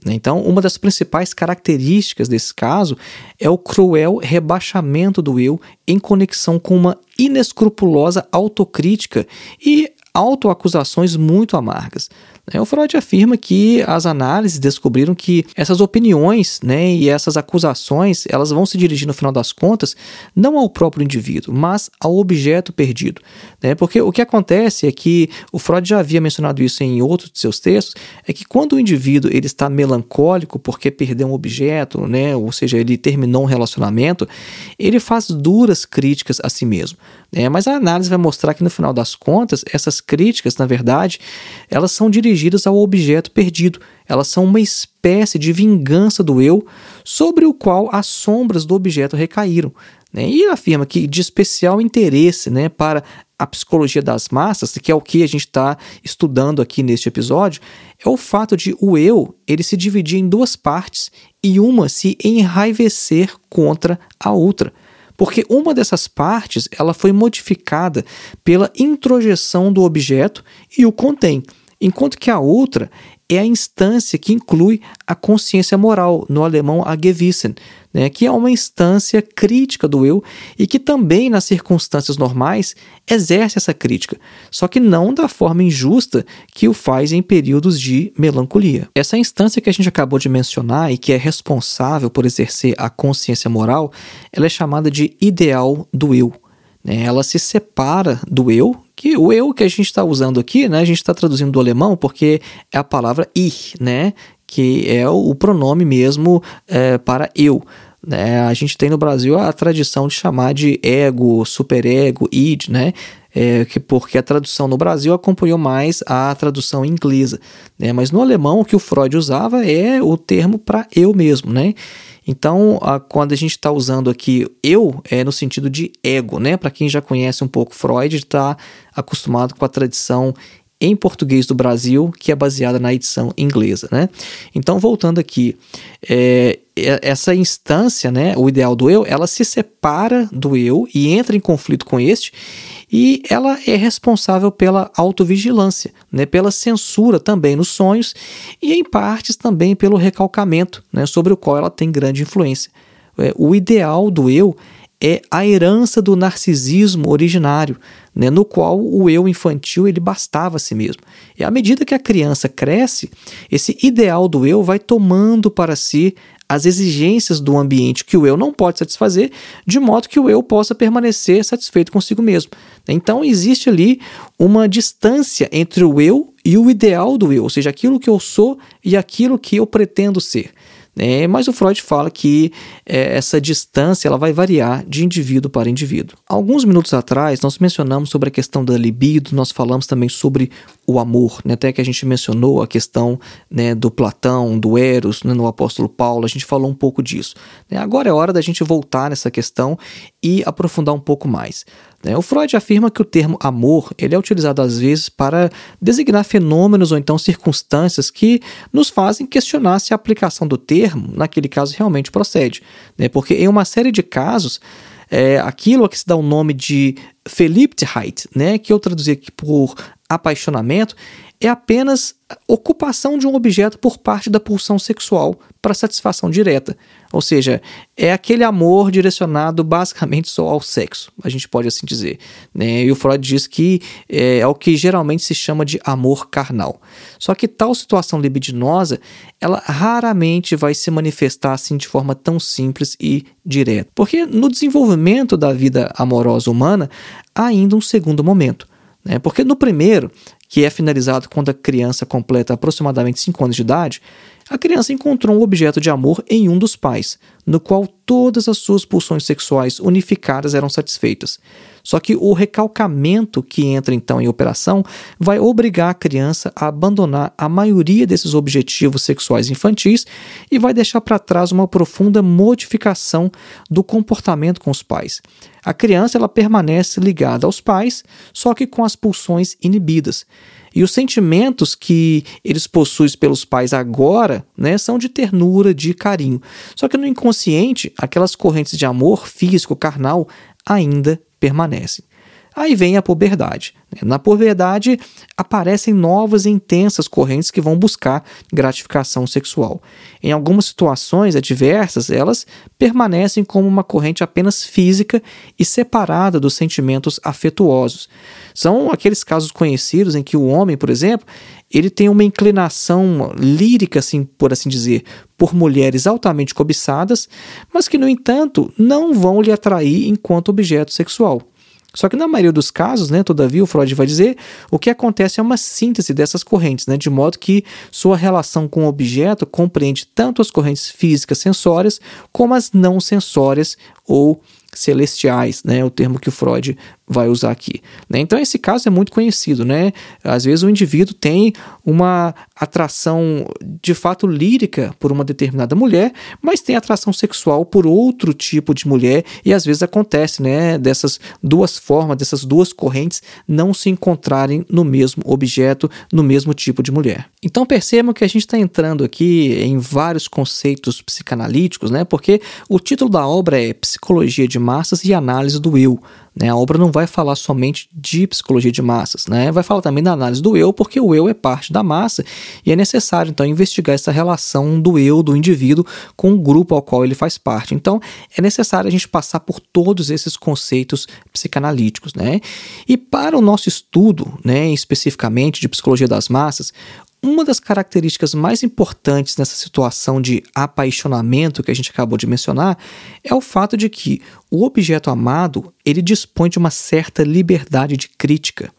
Né? Então, uma das principais características desse caso é o cruel rebaixamento do eu em conexão com uma inescrupulosa autocrítica e autoacusações muito amargas. Né? O Freud afirma que as análises descobriram que essas opiniões né, e essas acusações elas vão se dirigir, no final das contas, não ao próprio indivíduo, mas ao objeto perdido. Né? Porque o que acontece é que o Freud já havia mencionado isso em outros de seus textos, é que quando o indivíduo ele está melancólico porque perdeu um objeto, né, ou seja, ele terminou um relacionamento, ele faz duras críticas a si mesmo. Né? Mas a análise vai mostrar que, no final das contas, essas críticas, na verdade, elas são dirigidas ao objeto perdido. Elas são uma espécie de vingança do eu sobre o qual as sombras do objeto recaíram. Né? E afirma que de especial interesse né, para a psicologia das massas, que é o que a gente está estudando aqui neste episódio, é o fato de o eu ele se dividir em duas partes e uma se enraivecer contra a outra porque uma dessas partes ela foi modificada pela introjeção do objeto e o contém, enquanto que a outra é a instância que inclui a consciência moral, no alemão a Gewissen, né, que é uma instância crítica do eu e que também, nas circunstâncias normais, exerce essa crítica, só que não da forma injusta que o faz em períodos de melancolia. Essa instância que a gente acabou de mencionar e que é responsável por exercer a consciência moral, ela é chamada de ideal do eu. Né? Ela se separa do eu, que o eu que a gente está usando aqui, né, a gente está traduzindo do alemão porque é a palavra ich, né, que é o pronome mesmo é, para eu. Né? A gente tem no Brasil a tradição de chamar de ego, superego, id, né? É, que porque a tradução no Brasil acompanhou mais a tradução inglesa, né? Mas no alemão o que o Freud usava é o termo para eu mesmo, né? Então, a, quando a gente está usando aqui eu, é no sentido de ego, né? Para quem já conhece um pouco Freud, está acostumado com a tradição em português do Brasil, que é baseada na edição inglesa, né? Então, voltando aqui, é, essa instância, né, o ideal do eu, ela se separa do eu e entra em conflito com este, e ela é responsável pela autovigilância, né, pela censura também nos sonhos e em partes também pelo recalcamento, né, sobre o qual ela tem grande influência. É, o ideal do eu é a herança do narcisismo originário, né, no qual o eu infantil ele bastava a si mesmo. E à medida que a criança cresce, esse ideal do eu vai tomando para si as exigências do ambiente que o eu não pode satisfazer, de modo que o eu possa permanecer satisfeito consigo mesmo. Então existe ali uma distância entre o eu e o ideal do eu, ou seja, aquilo que eu sou e aquilo que eu pretendo ser. É, mas o Freud fala que é, essa distância ela vai variar de indivíduo para indivíduo. Alguns minutos atrás, nós mencionamos sobre a questão da libido, nós falamos também sobre o amor, né? até que a gente mencionou a questão né, do Platão, do Eros, né, no apóstolo Paulo, a gente falou um pouco disso. Né? Agora é hora da gente voltar nessa questão e aprofundar um pouco mais. Né? O Freud afirma que o termo amor ele é utilizado às vezes para designar fenômenos ou então circunstâncias que nos fazem questionar se a aplicação do termo, naquele caso, realmente procede. Né? Porque em uma série de casos, é, aquilo a que se dá o nome de Verliebtheit, né, que eu traduzi aqui por apaixonamento é apenas ocupação de um objeto por parte da pulsão sexual para satisfação direta. Ou seja, é aquele amor direcionado basicamente só ao sexo, a gente pode assim dizer. Né? E o Freud diz que é, é o que geralmente se chama de amor carnal. Só que tal situação libidinosa, ela raramente vai se manifestar assim de forma tão simples e direta. Porque no desenvolvimento da vida amorosa humana, há ainda um segundo momento. Né? Porque no primeiro, que é finalizado quando a criança completa aproximadamente 5 anos de idade, a criança encontrou um objeto de amor em um dos pais, no qual todas as suas pulsões sexuais unificadas eram satisfeitas. Só que o recalcamento que entra então em operação vai obrigar a criança a abandonar a maioria desses objetivos sexuais infantis e vai deixar para trás uma profunda modificação do comportamento com os pais. A criança ela permanece ligada aos pais, só que com as pulsões inibidas. E os sentimentos que eles possuem pelos pais agora né, são de ternura, de carinho. Só que no inconsciente, aquelas correntes de amor físico, carnal, ainda permanecem. Aí vem a puberdade. Na puberdade aparecem novas e intensas correntes que vão buscar gratificação sexual. Em algumas situações adversas, elas permanecem como uma corrente apenas física e separada dos sentimentos afetuosos. São aqueles casos conhecidos em que o homem, por exemplo, ele tem uma inclinação lírica, assim, por assim dizer, por mulheres altamente cobiçadas, mas que, no entanto, não vão lhe atrair enquanto objeto sexual. Só que na maioria dos casos, né, todavia, o Freud vai dizer, o que acontece é uma síntese dessas correntes, né, de modo que sua relação com o objeto compreende tanto as correntes físicas sensórias como as não sensórias ou celestiais, né, o termo que o Freud vai usar aqui. Né? Então esse caso é muito conhecido, né? Às vezes o indivíduo tem uma atração de fato lírica por uma determinada mulher, mas tem atração sexual por outro tipo de mulher e às vezes acontece, né, dessas duas formas, dessas duas correntes não se encontrarem no mesmo objeto, no mesmo tipo de mulher. Então percebam que a gente está entrando aqui em vários conceitos psicanalíticos, né? Porque o título da obra é Psicologia de Massas e Análise do Eu. Né? A obra não vai falar somente de psicologia de massas, né? vai falar também da análise do eu, porque o eu é parte da massa e é necessário então investigar essa relação do eu, do indivíduo, com o grupo ao qual ele faz parte. Então é necessário a gente passar por todos esses conceitos psicanalíticos. Né? E para o nosso estudo, né, especificamente de psicologia das massas, uma das características mais importantes nessa situação de apaixonamento que a gente acabou de mencionar é o fato de que o objeto amado ele dispõe de uma certa liberdade de crítica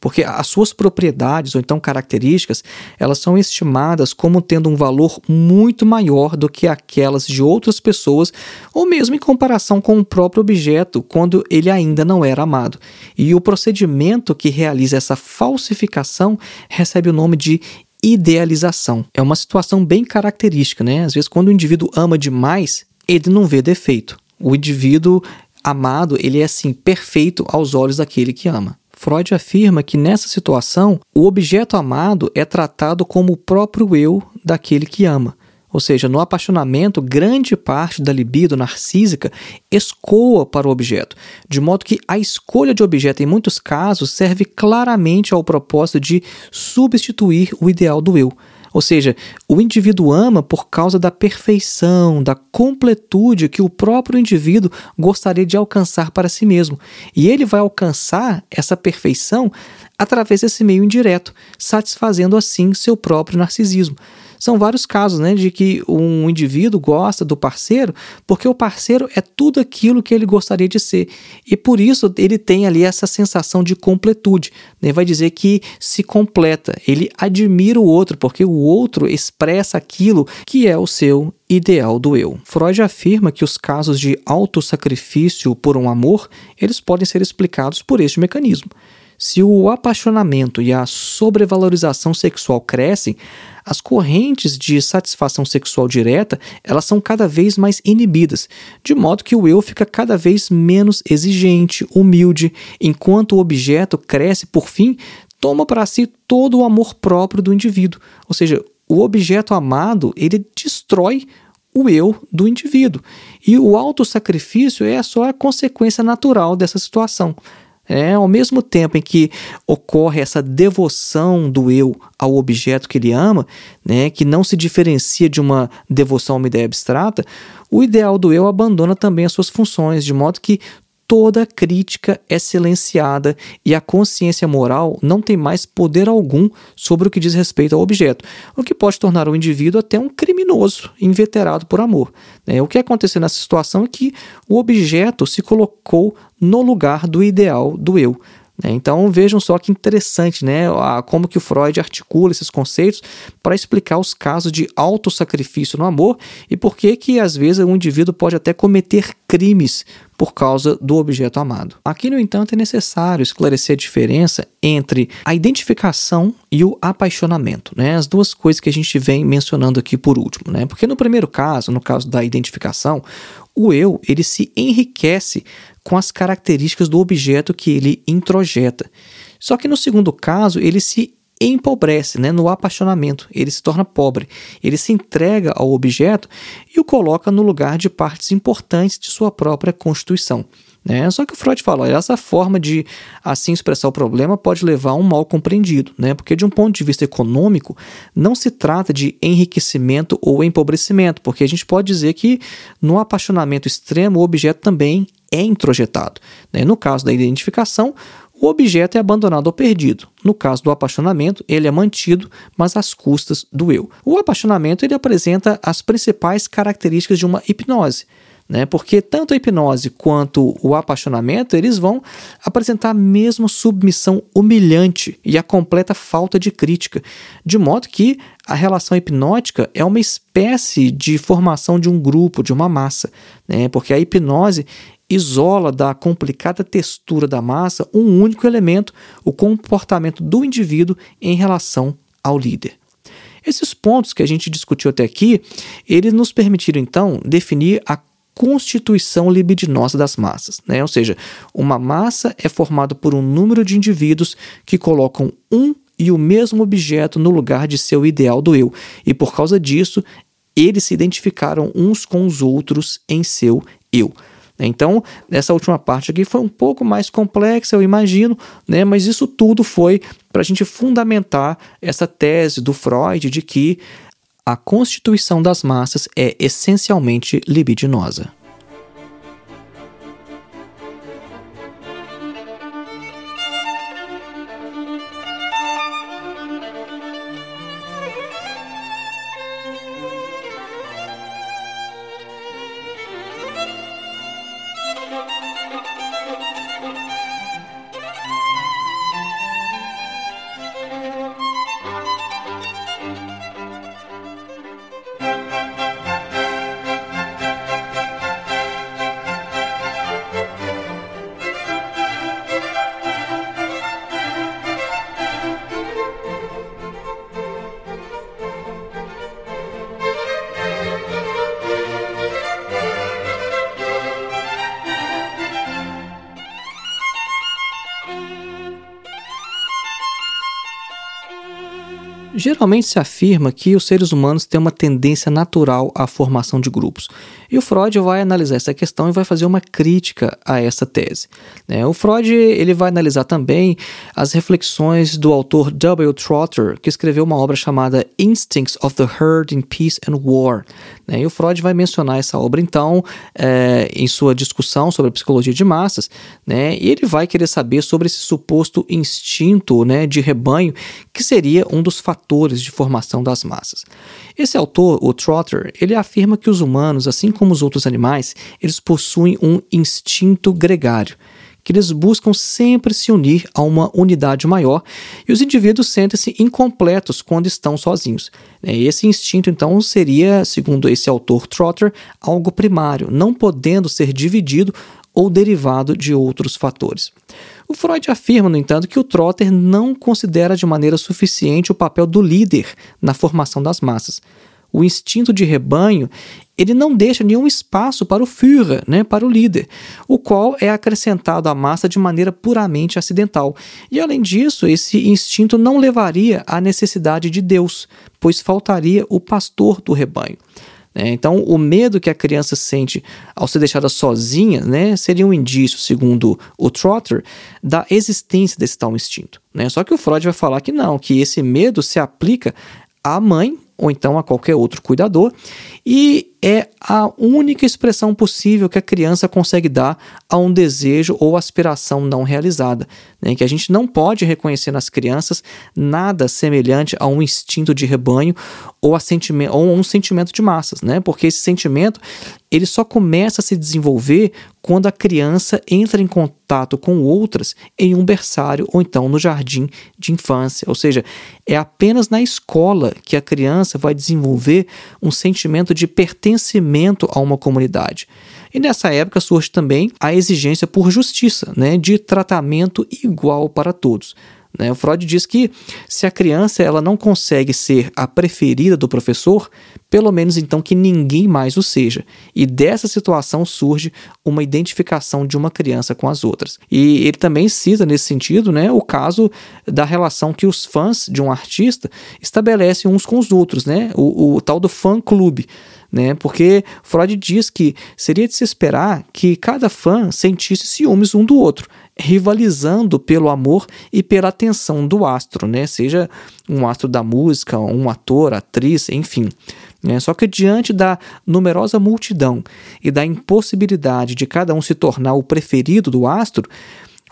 porque as suas propriedades ou então características, elas são estimadas como tendo um valor muito maior do que aquelas de outras pessoas, ou mesmo em comparação com o próprio objeto quando ele ainda não era amado. E o procedimento que realiza essa falsificação recebe o nome de idealização. É uma situação bem característica, né? Às vezes quando o indivíduo ama demais, ele não vê defeito. O indivíduo amado, ele é assim perfeito aos olhos daquele que ama. Freud afirma que nessa situação, o objeto amado é tratado como o próprio eu daquele que ama. Ou seja, no apaixonamento, grande parte da libido narcísica escoa para o objeto, de modo que a escolha de objeto, em muitos casos, serve claramente ao propósito de substituir o ideal do eu. Ou seja, o indivíduo ama por causa da perfeição, da completude que o próprio indivíduo gostaria de alcançar para si mesmo. E ele vai alcançar essa perfeição através desse meio indireto, satisfazendo assim seu próprio narcisismo. São vários casos né, de que um indivíduo gosta do parceiro porque o parceiro é tudo aquilo que ele gostaria de ser. E por isso ele tem ali essa sensação de completude. Né? Vai dizer que se completa, ele admira o outro porque o outro expressa aquilo que é o seu ideal do eu. Freud afirma que os casos de autossacrifício por um amor, eles podem ser explicados por este mecanismo. Se o apaixonamento e a sobrevalorização sexual crescem, as correntes de satisfação sexual direta elas são cada vez mais inibidas, de modo que o eu fica cada vez menos exigente, humilde, enquanto o objeto cresce, por fim, toma para si todo o amor próprio do indivíduo. Ou seja, o objeto amado ele destrói o eu do indivíduo. E o autossacrifício é só a consequência natural dessa situação. É, ao mesmo tempo em que ocorre essa devoção do eu ao objeto que ele ama, né, que não se diferencia de uma devoção a uma ideia abstrata, o ideal do eu abandona também as suas funções, de modo que toda crítica é silenciada e a consciência moral não tem mais poder algum sobre o que diz respeito ao objeto, o que pode tornar o indivíduo até um criminoso inveterado por amor. É, o que aconteceu nessa situação é que o objeto se colocou no lugar do ideal do eu. Né? Então vejam só que interessante, né? Como que o Freud articula esses conceitos para explicar os casos de autossacrifício no amor e por que que às vezes um indivíduo pode até cometer crimes por causa do objeto amado. Aqui, no entanto, é necessário esclarecer a diferença entre a identificação e o apaixonamento, né? As duas coisas que a gente vem mencionando aqui por último, né? Porque no primeiro caso, no caso da identificação, o eu ele se enriquece com as características do objeto que ele introjeta. Só que no segundo caso, ele se empobrece né, no apaixonamento, ele se torna pobre, ele se entrega ao objeto e o coloca no lugar de partes importantes de sua própria constituição. Né? Só que o Freud fala, essa forma de assim expressar o problema pode levar a um mal compreendido, né? porque de um ponto de vista econômico não se trata de enriquecimento ou empobrecimento, porque a gente pode dizer que no apaixonamento extremo o objeto também é introjetado. Né? No caso da identificação, o objeto é abandonado ou perdido. No caso do apaixonamento, ele é mantido, mas às custas do eu. O apaixonamento ele apresenta as principais características de uma hipnose. Né? Porque tanto a hipnose quanto o apaixonamento eles vão apresentar a mesma submissão humilhante e a completa falta de crítica, de modo que a relação hipnótica é uma espécie de formação de um grupo, de uma massa, né? porque a hipnose isola da complicada textura da massa um único elemento, o comportamento do indivíduo em relação ao líder. Esses pontos que a gente discutiu até aqui, eles nos permitiram então definir a constituição libidinosa das massas, né? Ou seja, uma massa é formada por um número de indivíduos que colocam um e o mesmo objeto no lugar de seu ideal do eu, e por causa disso, eles se identificaram uns com os outros em seu eu. Então, essa última parte aqui foi um pouco mais complexa, eu imagino, né? mas isso tudo foi para a gente fundamentar essa tese do Freud de que a constituição das massas é essencialmente libidinosa. Geralmente se afirma que os seres humanos têm uma tendência natural à formação de grupos. E o Freud vai analisar essa questão e vai fazer uma crítica a essa tese. Né? O Freud ele vai analisar também as reflexões do autor W. Trotter, que escreveu uma obra chamada Instincts of the Herd in Peace and War. Né? E o Freud vai mencionar essa obra, então, é, em sua discussão sobre a psicologia de massas, né? e ele vai querer saber sobre esse suposto instinto né, de rebanho, que seria um dos fatores de formação das massas. Esse autor, o Trotter, ele afirma que os humanos, assim como os outros animais, eles possuem um instinto gregário que eles buscam sempre se unir a uma unidade maior e os indivíduos sentem-se incompletos quando estão sozinhos. É, esse instinto, então, seria, segundo esse autor Trotter, algo primário, não podendo ser dividido ou derivado de outros fatores. O Freud afirma, no entanto, que o Trotter não considera de maneira suficiente o papel do líder na formação das massas o instinto de rebanho, ele não deixa nenhum espaço para o Führer, né, para o líder, o qual é acrescentado à massa de maneira puramente acidental. E além disso, esse instinto não levaria à necessidade de Deus, pois faltaria o pastor do rebanho. Né? Então, o medo que a criança sente ao ser deixada sozinha né, seria um indício, segundo o Trotter, da existência desse tal instinto. Né? Só que o Freud vai falar que não, que esse medo se aplica à mãe ou então a qualquer outro cuidador, e é a única expressão possível que a criança consegue dar a um desejo ou aspiração não realizada, né? que a gente não pode reconhecer nas crianças nada semelhante a um instinto de rebanho ou a, ou um sentimento de massas, né? porque esse sentimento ele só começa a se desenvolver quando a criança entra em contato com outras em um berçário ou então no jardim de infância, ou seja, é apenas na escola que a criança vai desenvolver um sentimento de pertencimento a uma comunidade. E nessa época surge também a exigência por justiça, né, de tratamento igual para todos. Né? O Freud diz que se a criança ela não consegue ser a preferida do professor, pelo menos então que ninguém mais o seja. E dessa situação surge uma identificação de uma criança com as outras. E ele também cita nesse sentido né, o caso da relação que os fãs de um artista estabelecem uns com os outros, né? o, o tal do fã-clube né? Porque Freud diz que seria de se esperar que cada fã sentisse ciúmes um do outro, rivalizando pelo amor e pela atenção do astro, né? Seja um astro da música, um ator, atriz, enfim. Né? Só que diante da numerosa multidão e da impossibilidade de cada um se tornar o preferido do astro,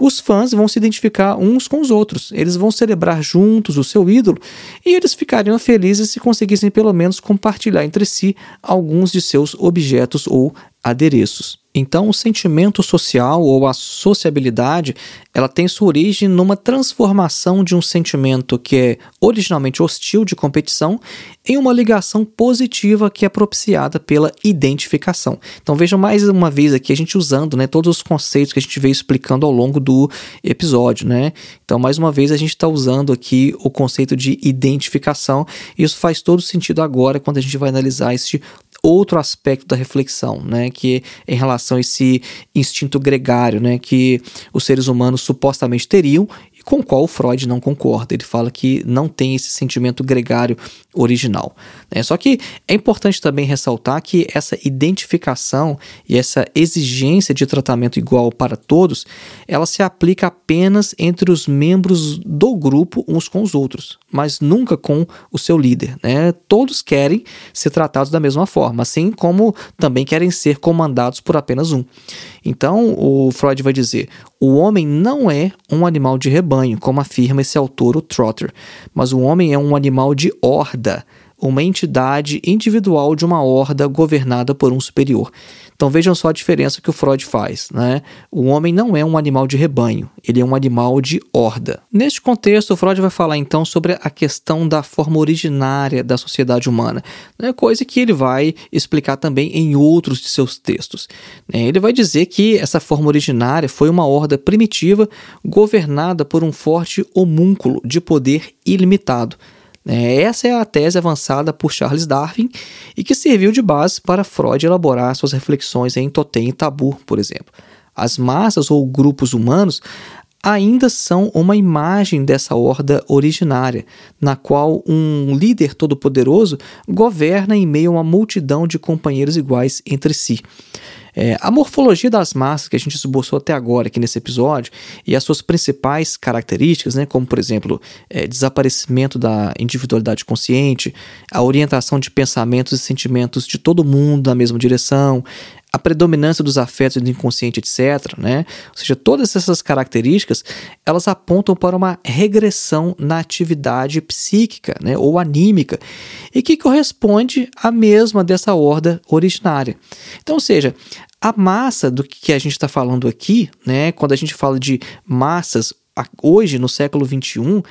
os fãs vão se identificar uns com os outros, eles vão celebrar juntos o seu ídolo e eles ficariam felizes se conseguissem pelo menos compartilhar entre si alguns de seus objetos ou adereços. Então, o sentimento social ou a sociabilidade, ela tem sua origem numa transformação de um sentimento que é originalmente hostil de competição em uma ligação positiva que é propiciada pela identificação. Então, vejam mais uma vez aqui a gente usando, né, todos os conceitos que a gente veio explicando ao longo do episódio, né? Então, mais uma vez a gente está usando aqui o conceito de identificação. E isso faz todo sentido agora quando a gente vai analisar este outro aspecto da reflexão, né, que é em relação a esse instinto gregário, né, que os seres humanos supostamente teriam com o qual o Freud não concorda. Ele fala que não tem esse sentimento gregário original. Né? Só que é importante também ressaltar que essa identificação e essa exigência de tratamento igual para todos, ela se aplica apenas entre os membros do grupo uns com os outros, mas nunca com o seu líder. Né? Todos querem ser tratados da mesma forma, assim como também querem ser comandados por apenas um. Então, o Freud vai dizer: o homem não é um animal de rebanho, como afirma esse autor, o Trotter, mas o homem é um animal de horda, uma entidade individual de uma horda governada por um superior. Então vejam só a diferença que o Freud faz. Né? O homem não é um animal de rebanho, ele é um animal de horda. Neste contexto, o Freud vai falar então sobre a questão da forma originária da sociedade humana, né? coisa que ele vai explicar também em outros de seus textos. Né? Ele vai dizer que essa forma originária foi uma horda primitiva governada por um forte homúnculo de poder ilimitado. É, essa é a tese avançada por Charles Darwin e que serviu de base para Freud elaborar suas reflexões em Totem e Tabu, por exemplo. As massas ou grupos humanos ainda são uma imagem dessa horda originária, na qual um líder todo-poderoso governa em meio a uma multidão de companheiros iguais entre si. É, a morfologia das massas que a gente esboçou até agora aqui nesse episódio e as suas principais características, né, como por exemplo, é, desaparecimento da individualidade consciente, a orientação de pensamentos e sentimentos de todo mundo na mesma direção, a predominância dos afetos do inconsciente, etc. Né? Ou seja, todas essas características elas apontam para uma regressão na atividade psíquica né, ou anímica e que corresponde à mesma dessa horda originária. Então, ou seja, a massa do que a gente está falando aqui, né, quando a gente fala de massas hoje no século XXI,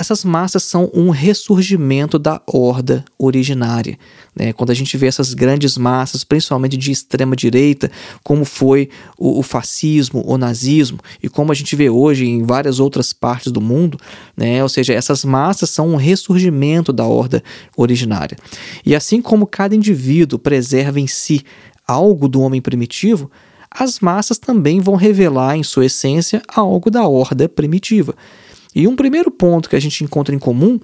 essas massas são um ressurgimento da horda originária. Né? Quando a gente vê essas grandes massas, principalmente de extrema direita, como foi o, o, fascismo, o nazismo, e como a gente vê hoje em várias outras partes do mundo, né? ou seja, essas massas são um ressurgimento da horda originária. E assim como cada indivíduo preserva em si algo do homem primitivo, as massas também vão revelar em sua essência algo da horda primitiva. E um primeiro ponto que a gente encontra em comum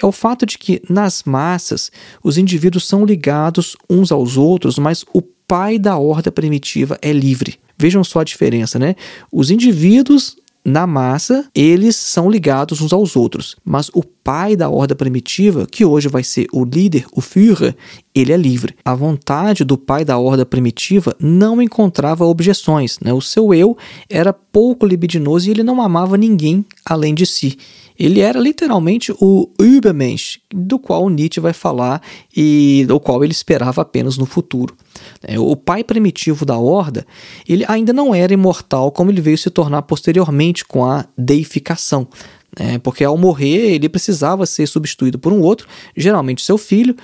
é o fato de que nas massas os indivíduos são ligados uns aos outros, mas o pai da horda primitiva é livre. Vejam só a diferença, né? Os indivíduos na massa, eles são ligados uns aos outros, mas o pai da horda primitiva, que hoje vai ser o líder, o Führer, ele é livre. A vontade do pai da horda primitiva não encontrava objeções, né? O seu eu era pouco libidinoso e ele não amava ninguém além de si. Ele era literalmente o Übermensch, do qual Nietzsche vai falar e do qual ele esperava apenas no futuro. É, o pai primitivo da Horda, ele ainda não era imortal como ele veio se tornar posteriormente com a deificação. É, porque ao morrer ele precisava ser substituído por um outro, geralmente seu filho,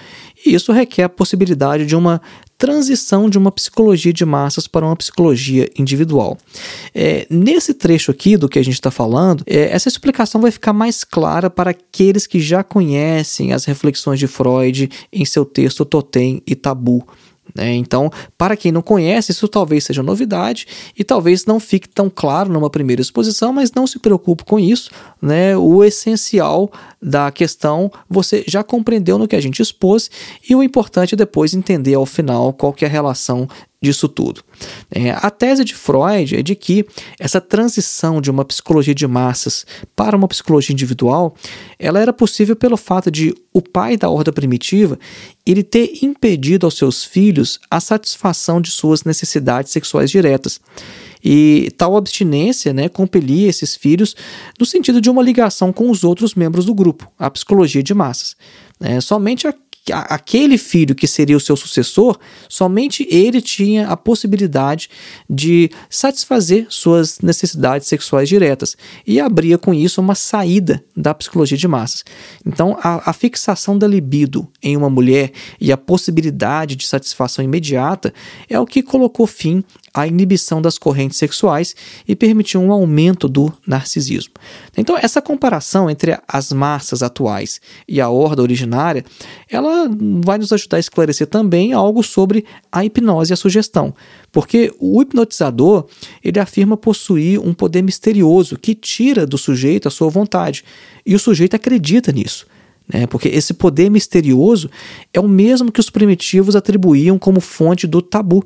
e isso requer a possibilidade de uma transição de uma psicologia de massas para uma psicologia individual. É, nesse trecho aqui do que a gente está falando, é, essa explicação vai ficar mais clara para aqueles que já conhecem as reflexões de Freud em seu texto Totem e Tabu. Né? Então, para quem não conhece, isso talvez seja novidade e talvez não fique tão claro numa primeira exposição, mas não se preocupe com isso. Né? O essencial da questão você já compreendeu no que a gente expôs e o importante é depois entender ao final qual que é a relação disso tudo. É, a tese de Freud é de que essa transição de uma psicologia de massas para uma psicologia individual, ela era possível pelo fato de o pai da horda primitiva ele ter impedido aos seus filhos a satisfação de suas necessidades sexuais diretas. E tal abstinência né, compelia esses filhos no sentido de uma ligação com os outros membros do grupo, a psicologia de massas. É, somente a aquele filho que seria o seu sucessor, somente ele tinha a possibilidade de satisfazer suas necessidades sexuais diretas e abria com isso uma saída da psicologia de massas. Então, a, a fixação da libido em uma mulher e a possibilidade de satisfação imediata é o que colocou fim a inibição das correntes sexuais e permitiu um aumento do narcisismo. Então, essa comparação entre as massas atuais e a horda originária, ela vai nos ajudar a esclarecer também algo sobre a hipnose e a sugestão, porque o hipnotizador, ele afirma possuir um poder misterioso que tira do sujeito a sua vontade, e o sujeito acredita nisso. Né? Porque esse poder misterioso é o mesmo que os primitivos atribuíam como fonte do tabu.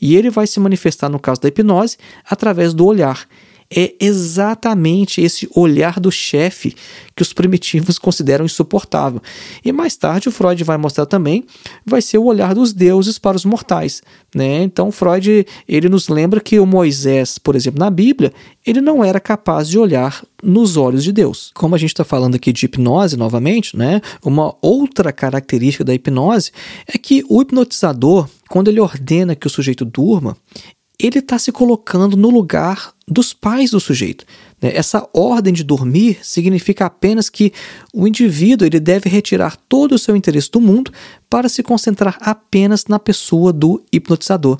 E ele vai se manifestar, no caso da hipnose, através do olhar. É exatamente esse olhar do chefe que os primitivos consideram insuportável. E mais tarde o Freud vai mostrar também, vai ser o olhar dos deuses para os mortais. Né? Então Freud ele nos lembra que o Moisés, por exemplo, na Bíblia, ele não era capaz de olhar nos olhos de Deus. Como a gente está falando aqui de hipnose novamente, né? uma outra característica da hipnose é que o hipnotizador, quando ele ordena que o sujeito durma, ele está se colocando no lugar dos pais do sujeito. Né? Essa ordem de dormir significa apenas que o indivíduo ele deve retirar todo o seu interesse do mundo para se concentrar apenas na pessoa do hipnotizador.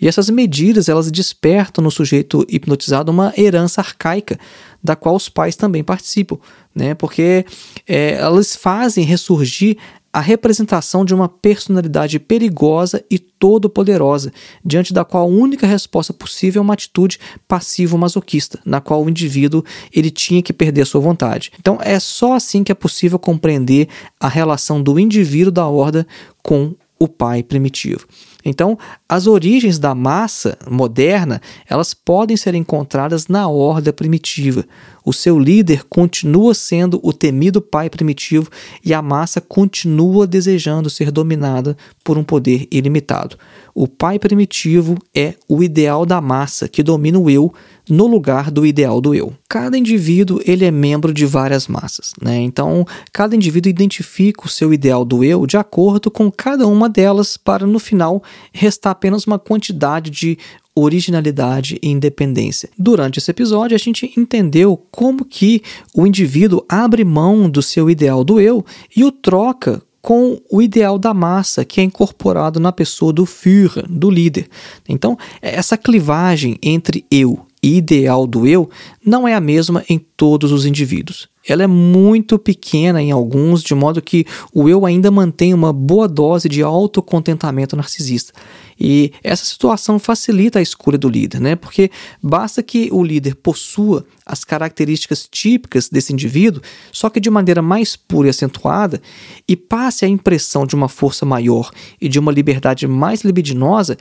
E essas medidas elas despertam no sujeito hipnotizado uma herança arcaica da qual os pais também participam, né? porque é, elas fazem ressurgir a representação de uma personalidade perigosa e todo-poderosa, diante da qual a única resposta possível é uma atitude passivo-masoquista, na qual o indivíduo ele tinha que perder a sua vontade. Então é só assim que é possível compreender a relação do indivíduo da horda com o pai primitivo. Então, as origens da massa moderna, elas podem ser encontradas na horda primitiva. O seu líder continua sendo o temido pai primitivo e a massa continua desejando ser dominada por um poder ilimitado. O pai primitivo é o ideal da massa que domina o eu no lugar do ideal do eu. Cada indivíduo ele é membro de várias massas, né? Então, cada indivíduo identifica o seu ideal do eu de acordo com cada uma delas para no final restar apenas uma quantidade de originalidade e independência. Durante esse episódio, a gente entendeu como que o indivíduo abre mão do seu ideal do eu e o troca com o ideal da massa que é incorporado na pessoa do Führer, do líder. Então, essa clivagem entre eu ideal do eu não é a mesma em todos os indivíduos. Ela é muito pequena em alguns, de modo que o eu ainda mantém uma boa dose de autocontentamento narcisista. E essa situação facilita a escolha do líder, né? Porque basta que o líder possua as características típicas desse indivíduo, só que de maneira mais pura e acentuada, e passe a impressão de uma força maior e de uma liberdade mais libidinosa,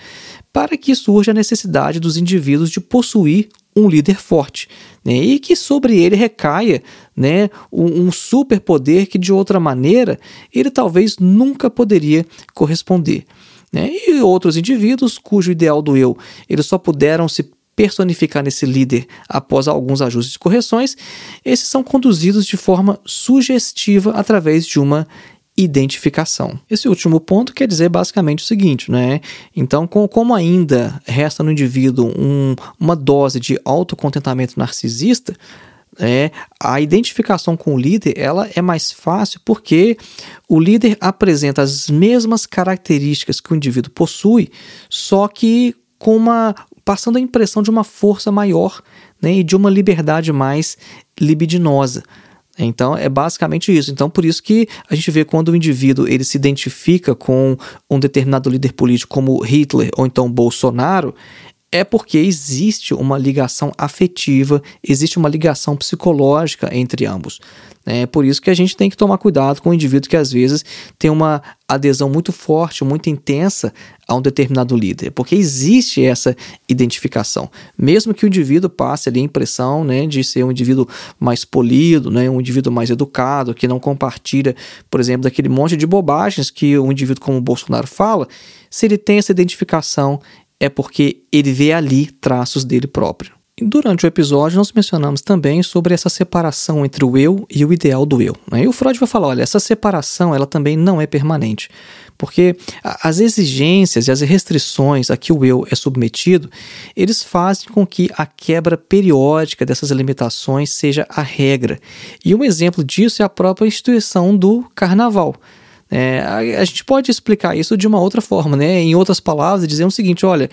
para que surja a necessidade dos indivíduos de possuir um líder forte, né? e que sobre ele recaia né, um, um superpoder que de outra maneira ele talvez nunca poderia corresponder. Né? E outros indivíduos cujo ideal do eu eles só puderam se personificar nesse líder após alguns ajustes e correções, esses são conduzidos de forma sugestiva através de uma identificação. Esse último ponto quer dizer basicamente o seguinte, né? Então, com, como ainda resta no indivíduo um, uma dose de autocontentamento narcisista, é, a identificação com o líder ela é mais fácil porque o líder apresenta as mesmas características que o indivíduo possui, só que com uma passando a impressão de uma força maior né, e de uma liberdade mais libidinosa. Então é basicamente isso. Então por isso que a gente vê quando o indivíduo ele se identifica com um determinado líder político como Hitler ou então Bolsonaro, é porque existe uma ligação afetiva, existe uma ligação psicológica entre ambos. É por isso que a gente tem que tomar cuidado com o indivíduo que às vezes tem uma adesão muito forte, muito intensa a um determinado líder, porque existe essa identificação. Mesmo que o indivíduo passe ali a impressão né, de ser um indivíduo mais polido, né, um indivíduo mais educado, que não compartilha, por exemplo, daquele monte de bobagens que um indivíduo como o Bolsonaro fala, se ele tem essa identificação, é porque ele vê ali traços dele próprio. Durante o episódio, nós mencionamos também sobre essa separação entre o eu e o ideal do eu. Né? E o Freud vai falar: olha, essa separação ela também não é permanente, porque as exigências e as restrições a que o eu é submetido, eles fazem com que a quebra periódica dessas limitações seja a regra. E um exemplo disso é a própria instituição do carnaval. É, a, a, gente pode explicar isso de uma outra forma, né? Em outras palavras, dizer o seguinte: olha,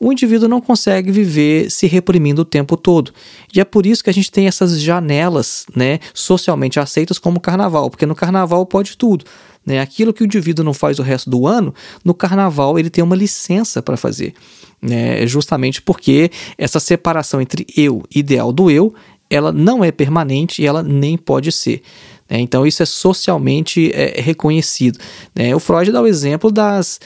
o indivíduo não consegue viver se reprimindo o tempo todo. E é por isso que a gente tem essas janelas né, socialmente aceitas como carnaval, porque no carnaval pode tudo. Né? Aquilo que o indivíduo não faz o resto do ano, no carnaval ele tem uma licença para fazer. Né? Justamente porque essa separação entre eu e ideal do eu, ela não é permanente e ela nem pode ser. Né? Então, isso é socialmente é, reconhecido. Né? O Freud dá o exemplo das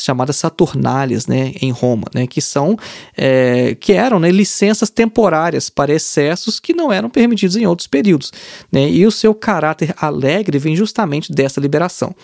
chamadas saturnálias né, em Roma, né, que são é, que eram né, licenças temporárias para excessos que não eram permitidos em outros períodos. Né? E o seu caráter alegre vem justamente dessa liberação.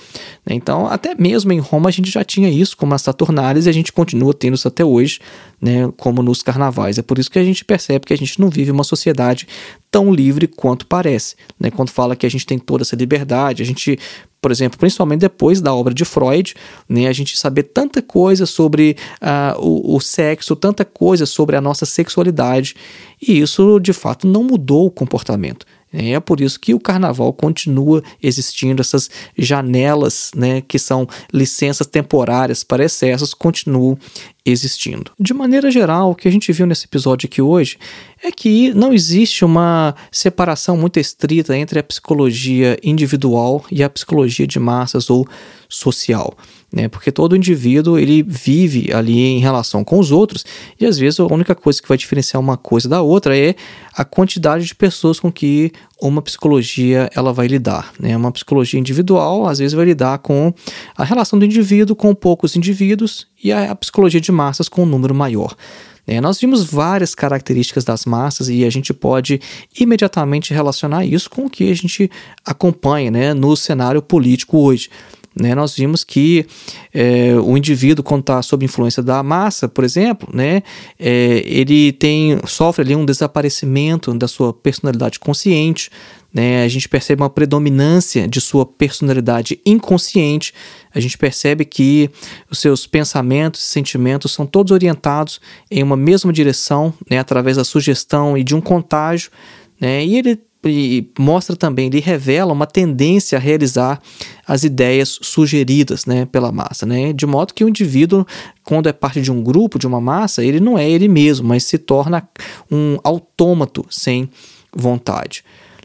Né? Então, até mesmo em Roma, a gente já tinha isso como as saturnálias e a gente continua tendo isso até hoje, né, como nos carnavais. É por isso que a gente percebe que a gente não vive uma sociedade tão livre quanto parece. Né? Quando fala que a gente tem toda essa liberdade, a gente, por exemplo, principalmente depois da obra de Freud, né, a gente saber tanta coisa sobre uh, o, o sexo, tanta coisa sobre a nossa sexualidade, e isso de fato não mudou o comportamento. É por isso que o carnaval continua existindo, essas janelas, né, que são licenças temporárias para excessos, continuam existindo. De maneira geral, o que a gente viu nesse episódio aqui hoje é que não existe uma separação muito estrita entre a psicologia individual e a psicologia de massas ou social né? Porque todo indivíduo ele vive ali em relação com os outros e às vezes a única coisa que vai diferenciar uma coisa da outra é a quantidade de pessoas com que uma psicologia ela vai lidar, né? Uma psicologia individual às vezes vai lidar com a relação do indivíduo com poucos indivíduos e a, psicologia de massas com um número maior. É, nós vimos várias características das massas e a gente pode imediatamente relacionar isso com o que a gente acompanha né, no cenário político hoje. Né? Nós vimos que é, o indivíduo, quando está sob influência da massa, por exemplo, né, é, ele tem sofre ali um desaparecimento da sua personalidade consciente, né? A gente percebe uma predominância de sua personalidade inconsciente. A gente percebe que os seus pensamentos e sentimentos são todos orientados em uma mesma direção, né? através da sugestão e de um contágio. Né? E ele mostra também, ele revela uma tendência a realizar as ideias sugeridas né, pela massa, né? de modo que o indivíduo, quando é parte de um grupo, de uma massa, ele não é ele mesmo, mas se torna um autômato sem vontade.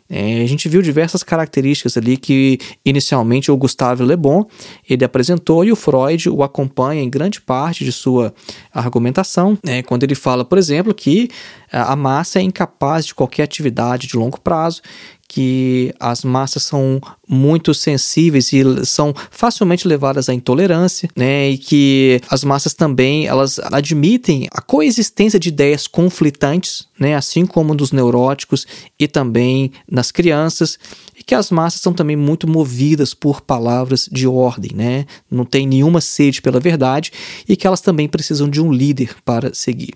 É, a gente viu diversas características ali que inicialmente o Gustavo Le Bon ele apresentou e o Freud o acompanha em grande parte de sua argumentação, né, quando ele fala, por exemplo, que a massa é incapaz de qualquer atividade de longo prazo, que as massas são muito sensíveis e são facilmente levadas à intolerância, né? E que as massas também elas admitem a coexistência de ideias conflitantes, né? Assim como nos neuróticos e também nas crianças, que as massas são também muito movidas por palavras de ordem, né? Não tem nenhuma sede pela verdade e que elas também precisam de um líder para seguir.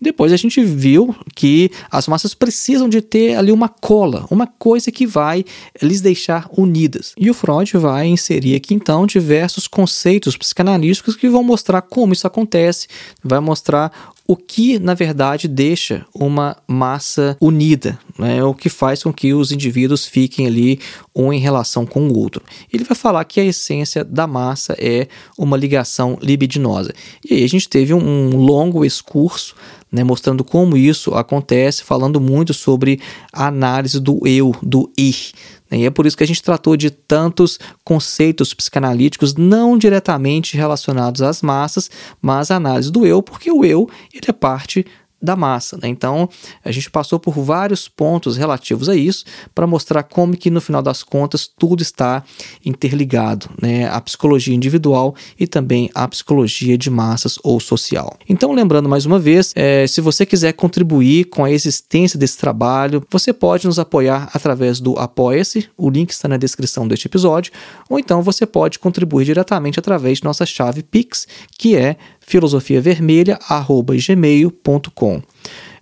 Depois a gente viu que as massas precisam de ter ali uma cola, uma coisa que vai lhes deixar unidas. E o Freud vai inserir aqui então diversos conceitos psicanalísticos que vão mostrar como isso acontece, vai mostrar o que na verdade deixa uma massa unida, né? o que faz com que os indivíduos fiquem ali um em relação com o outro. Ele vai falar que a essência da massa é uma ligação libidinosa. E aí a gente teve um longo excurso né, mostrando como isso acontece, falando muito sobre a análise do eu, do ir. Né, e é por isso que a gente tratou de tantos conceitos psicanalíticos não diretamente relacionados às massas, mas a análise do eu, porque o eu ele é parte da massa. Né? Então, a gente passou por vários pontos relativos a isso para mostrar como que, no final das contas, tudo está interligado, né? a psicologia individual e também a psicologia de massas ou social. Então, lembrando mais uma vez, é, se você quiser contribuir com a existência desse trabalho, você pode nos apoiar através do Apoia-se, o link está na descrição deste episódio, ou então você pode contribuir diretamente através de nossa chave Pix, que é filosofiavermelha.gmail.com.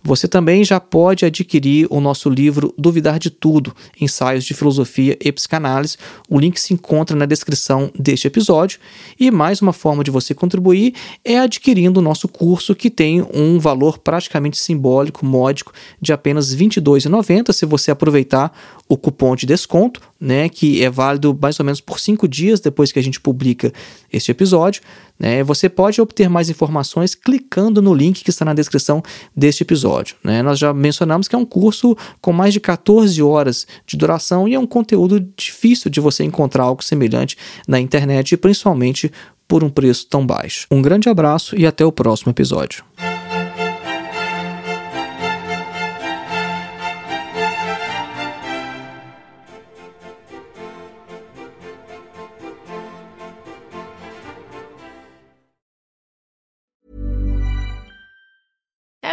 Você também já pode adquirir o nosso livro Duvidar de Tudo, Ensaios de Filosofia e Psicanálise. O link se encontra na descrição deste episódio. E mais uma forma de você contribuir é adquirindo o nosso curso, que tem um valor praticamente simbólico, módico, de apenas R$ 22,90 se você aproveitar o cupom de desconto, né, que é válido mais ou menos por cinco dias depois que a gente publica este episódio. Né? Você pode obter mais informações clicando no link que está na descrição deste episódio. Né? Nós já mencionamos que é um curso com mais de 14 horas de duração e é um conteúdo difícil de você encontrar algo semelhante na internet, principalmente por um preço tão baixo. Um grande abraço e até o próximo episódio.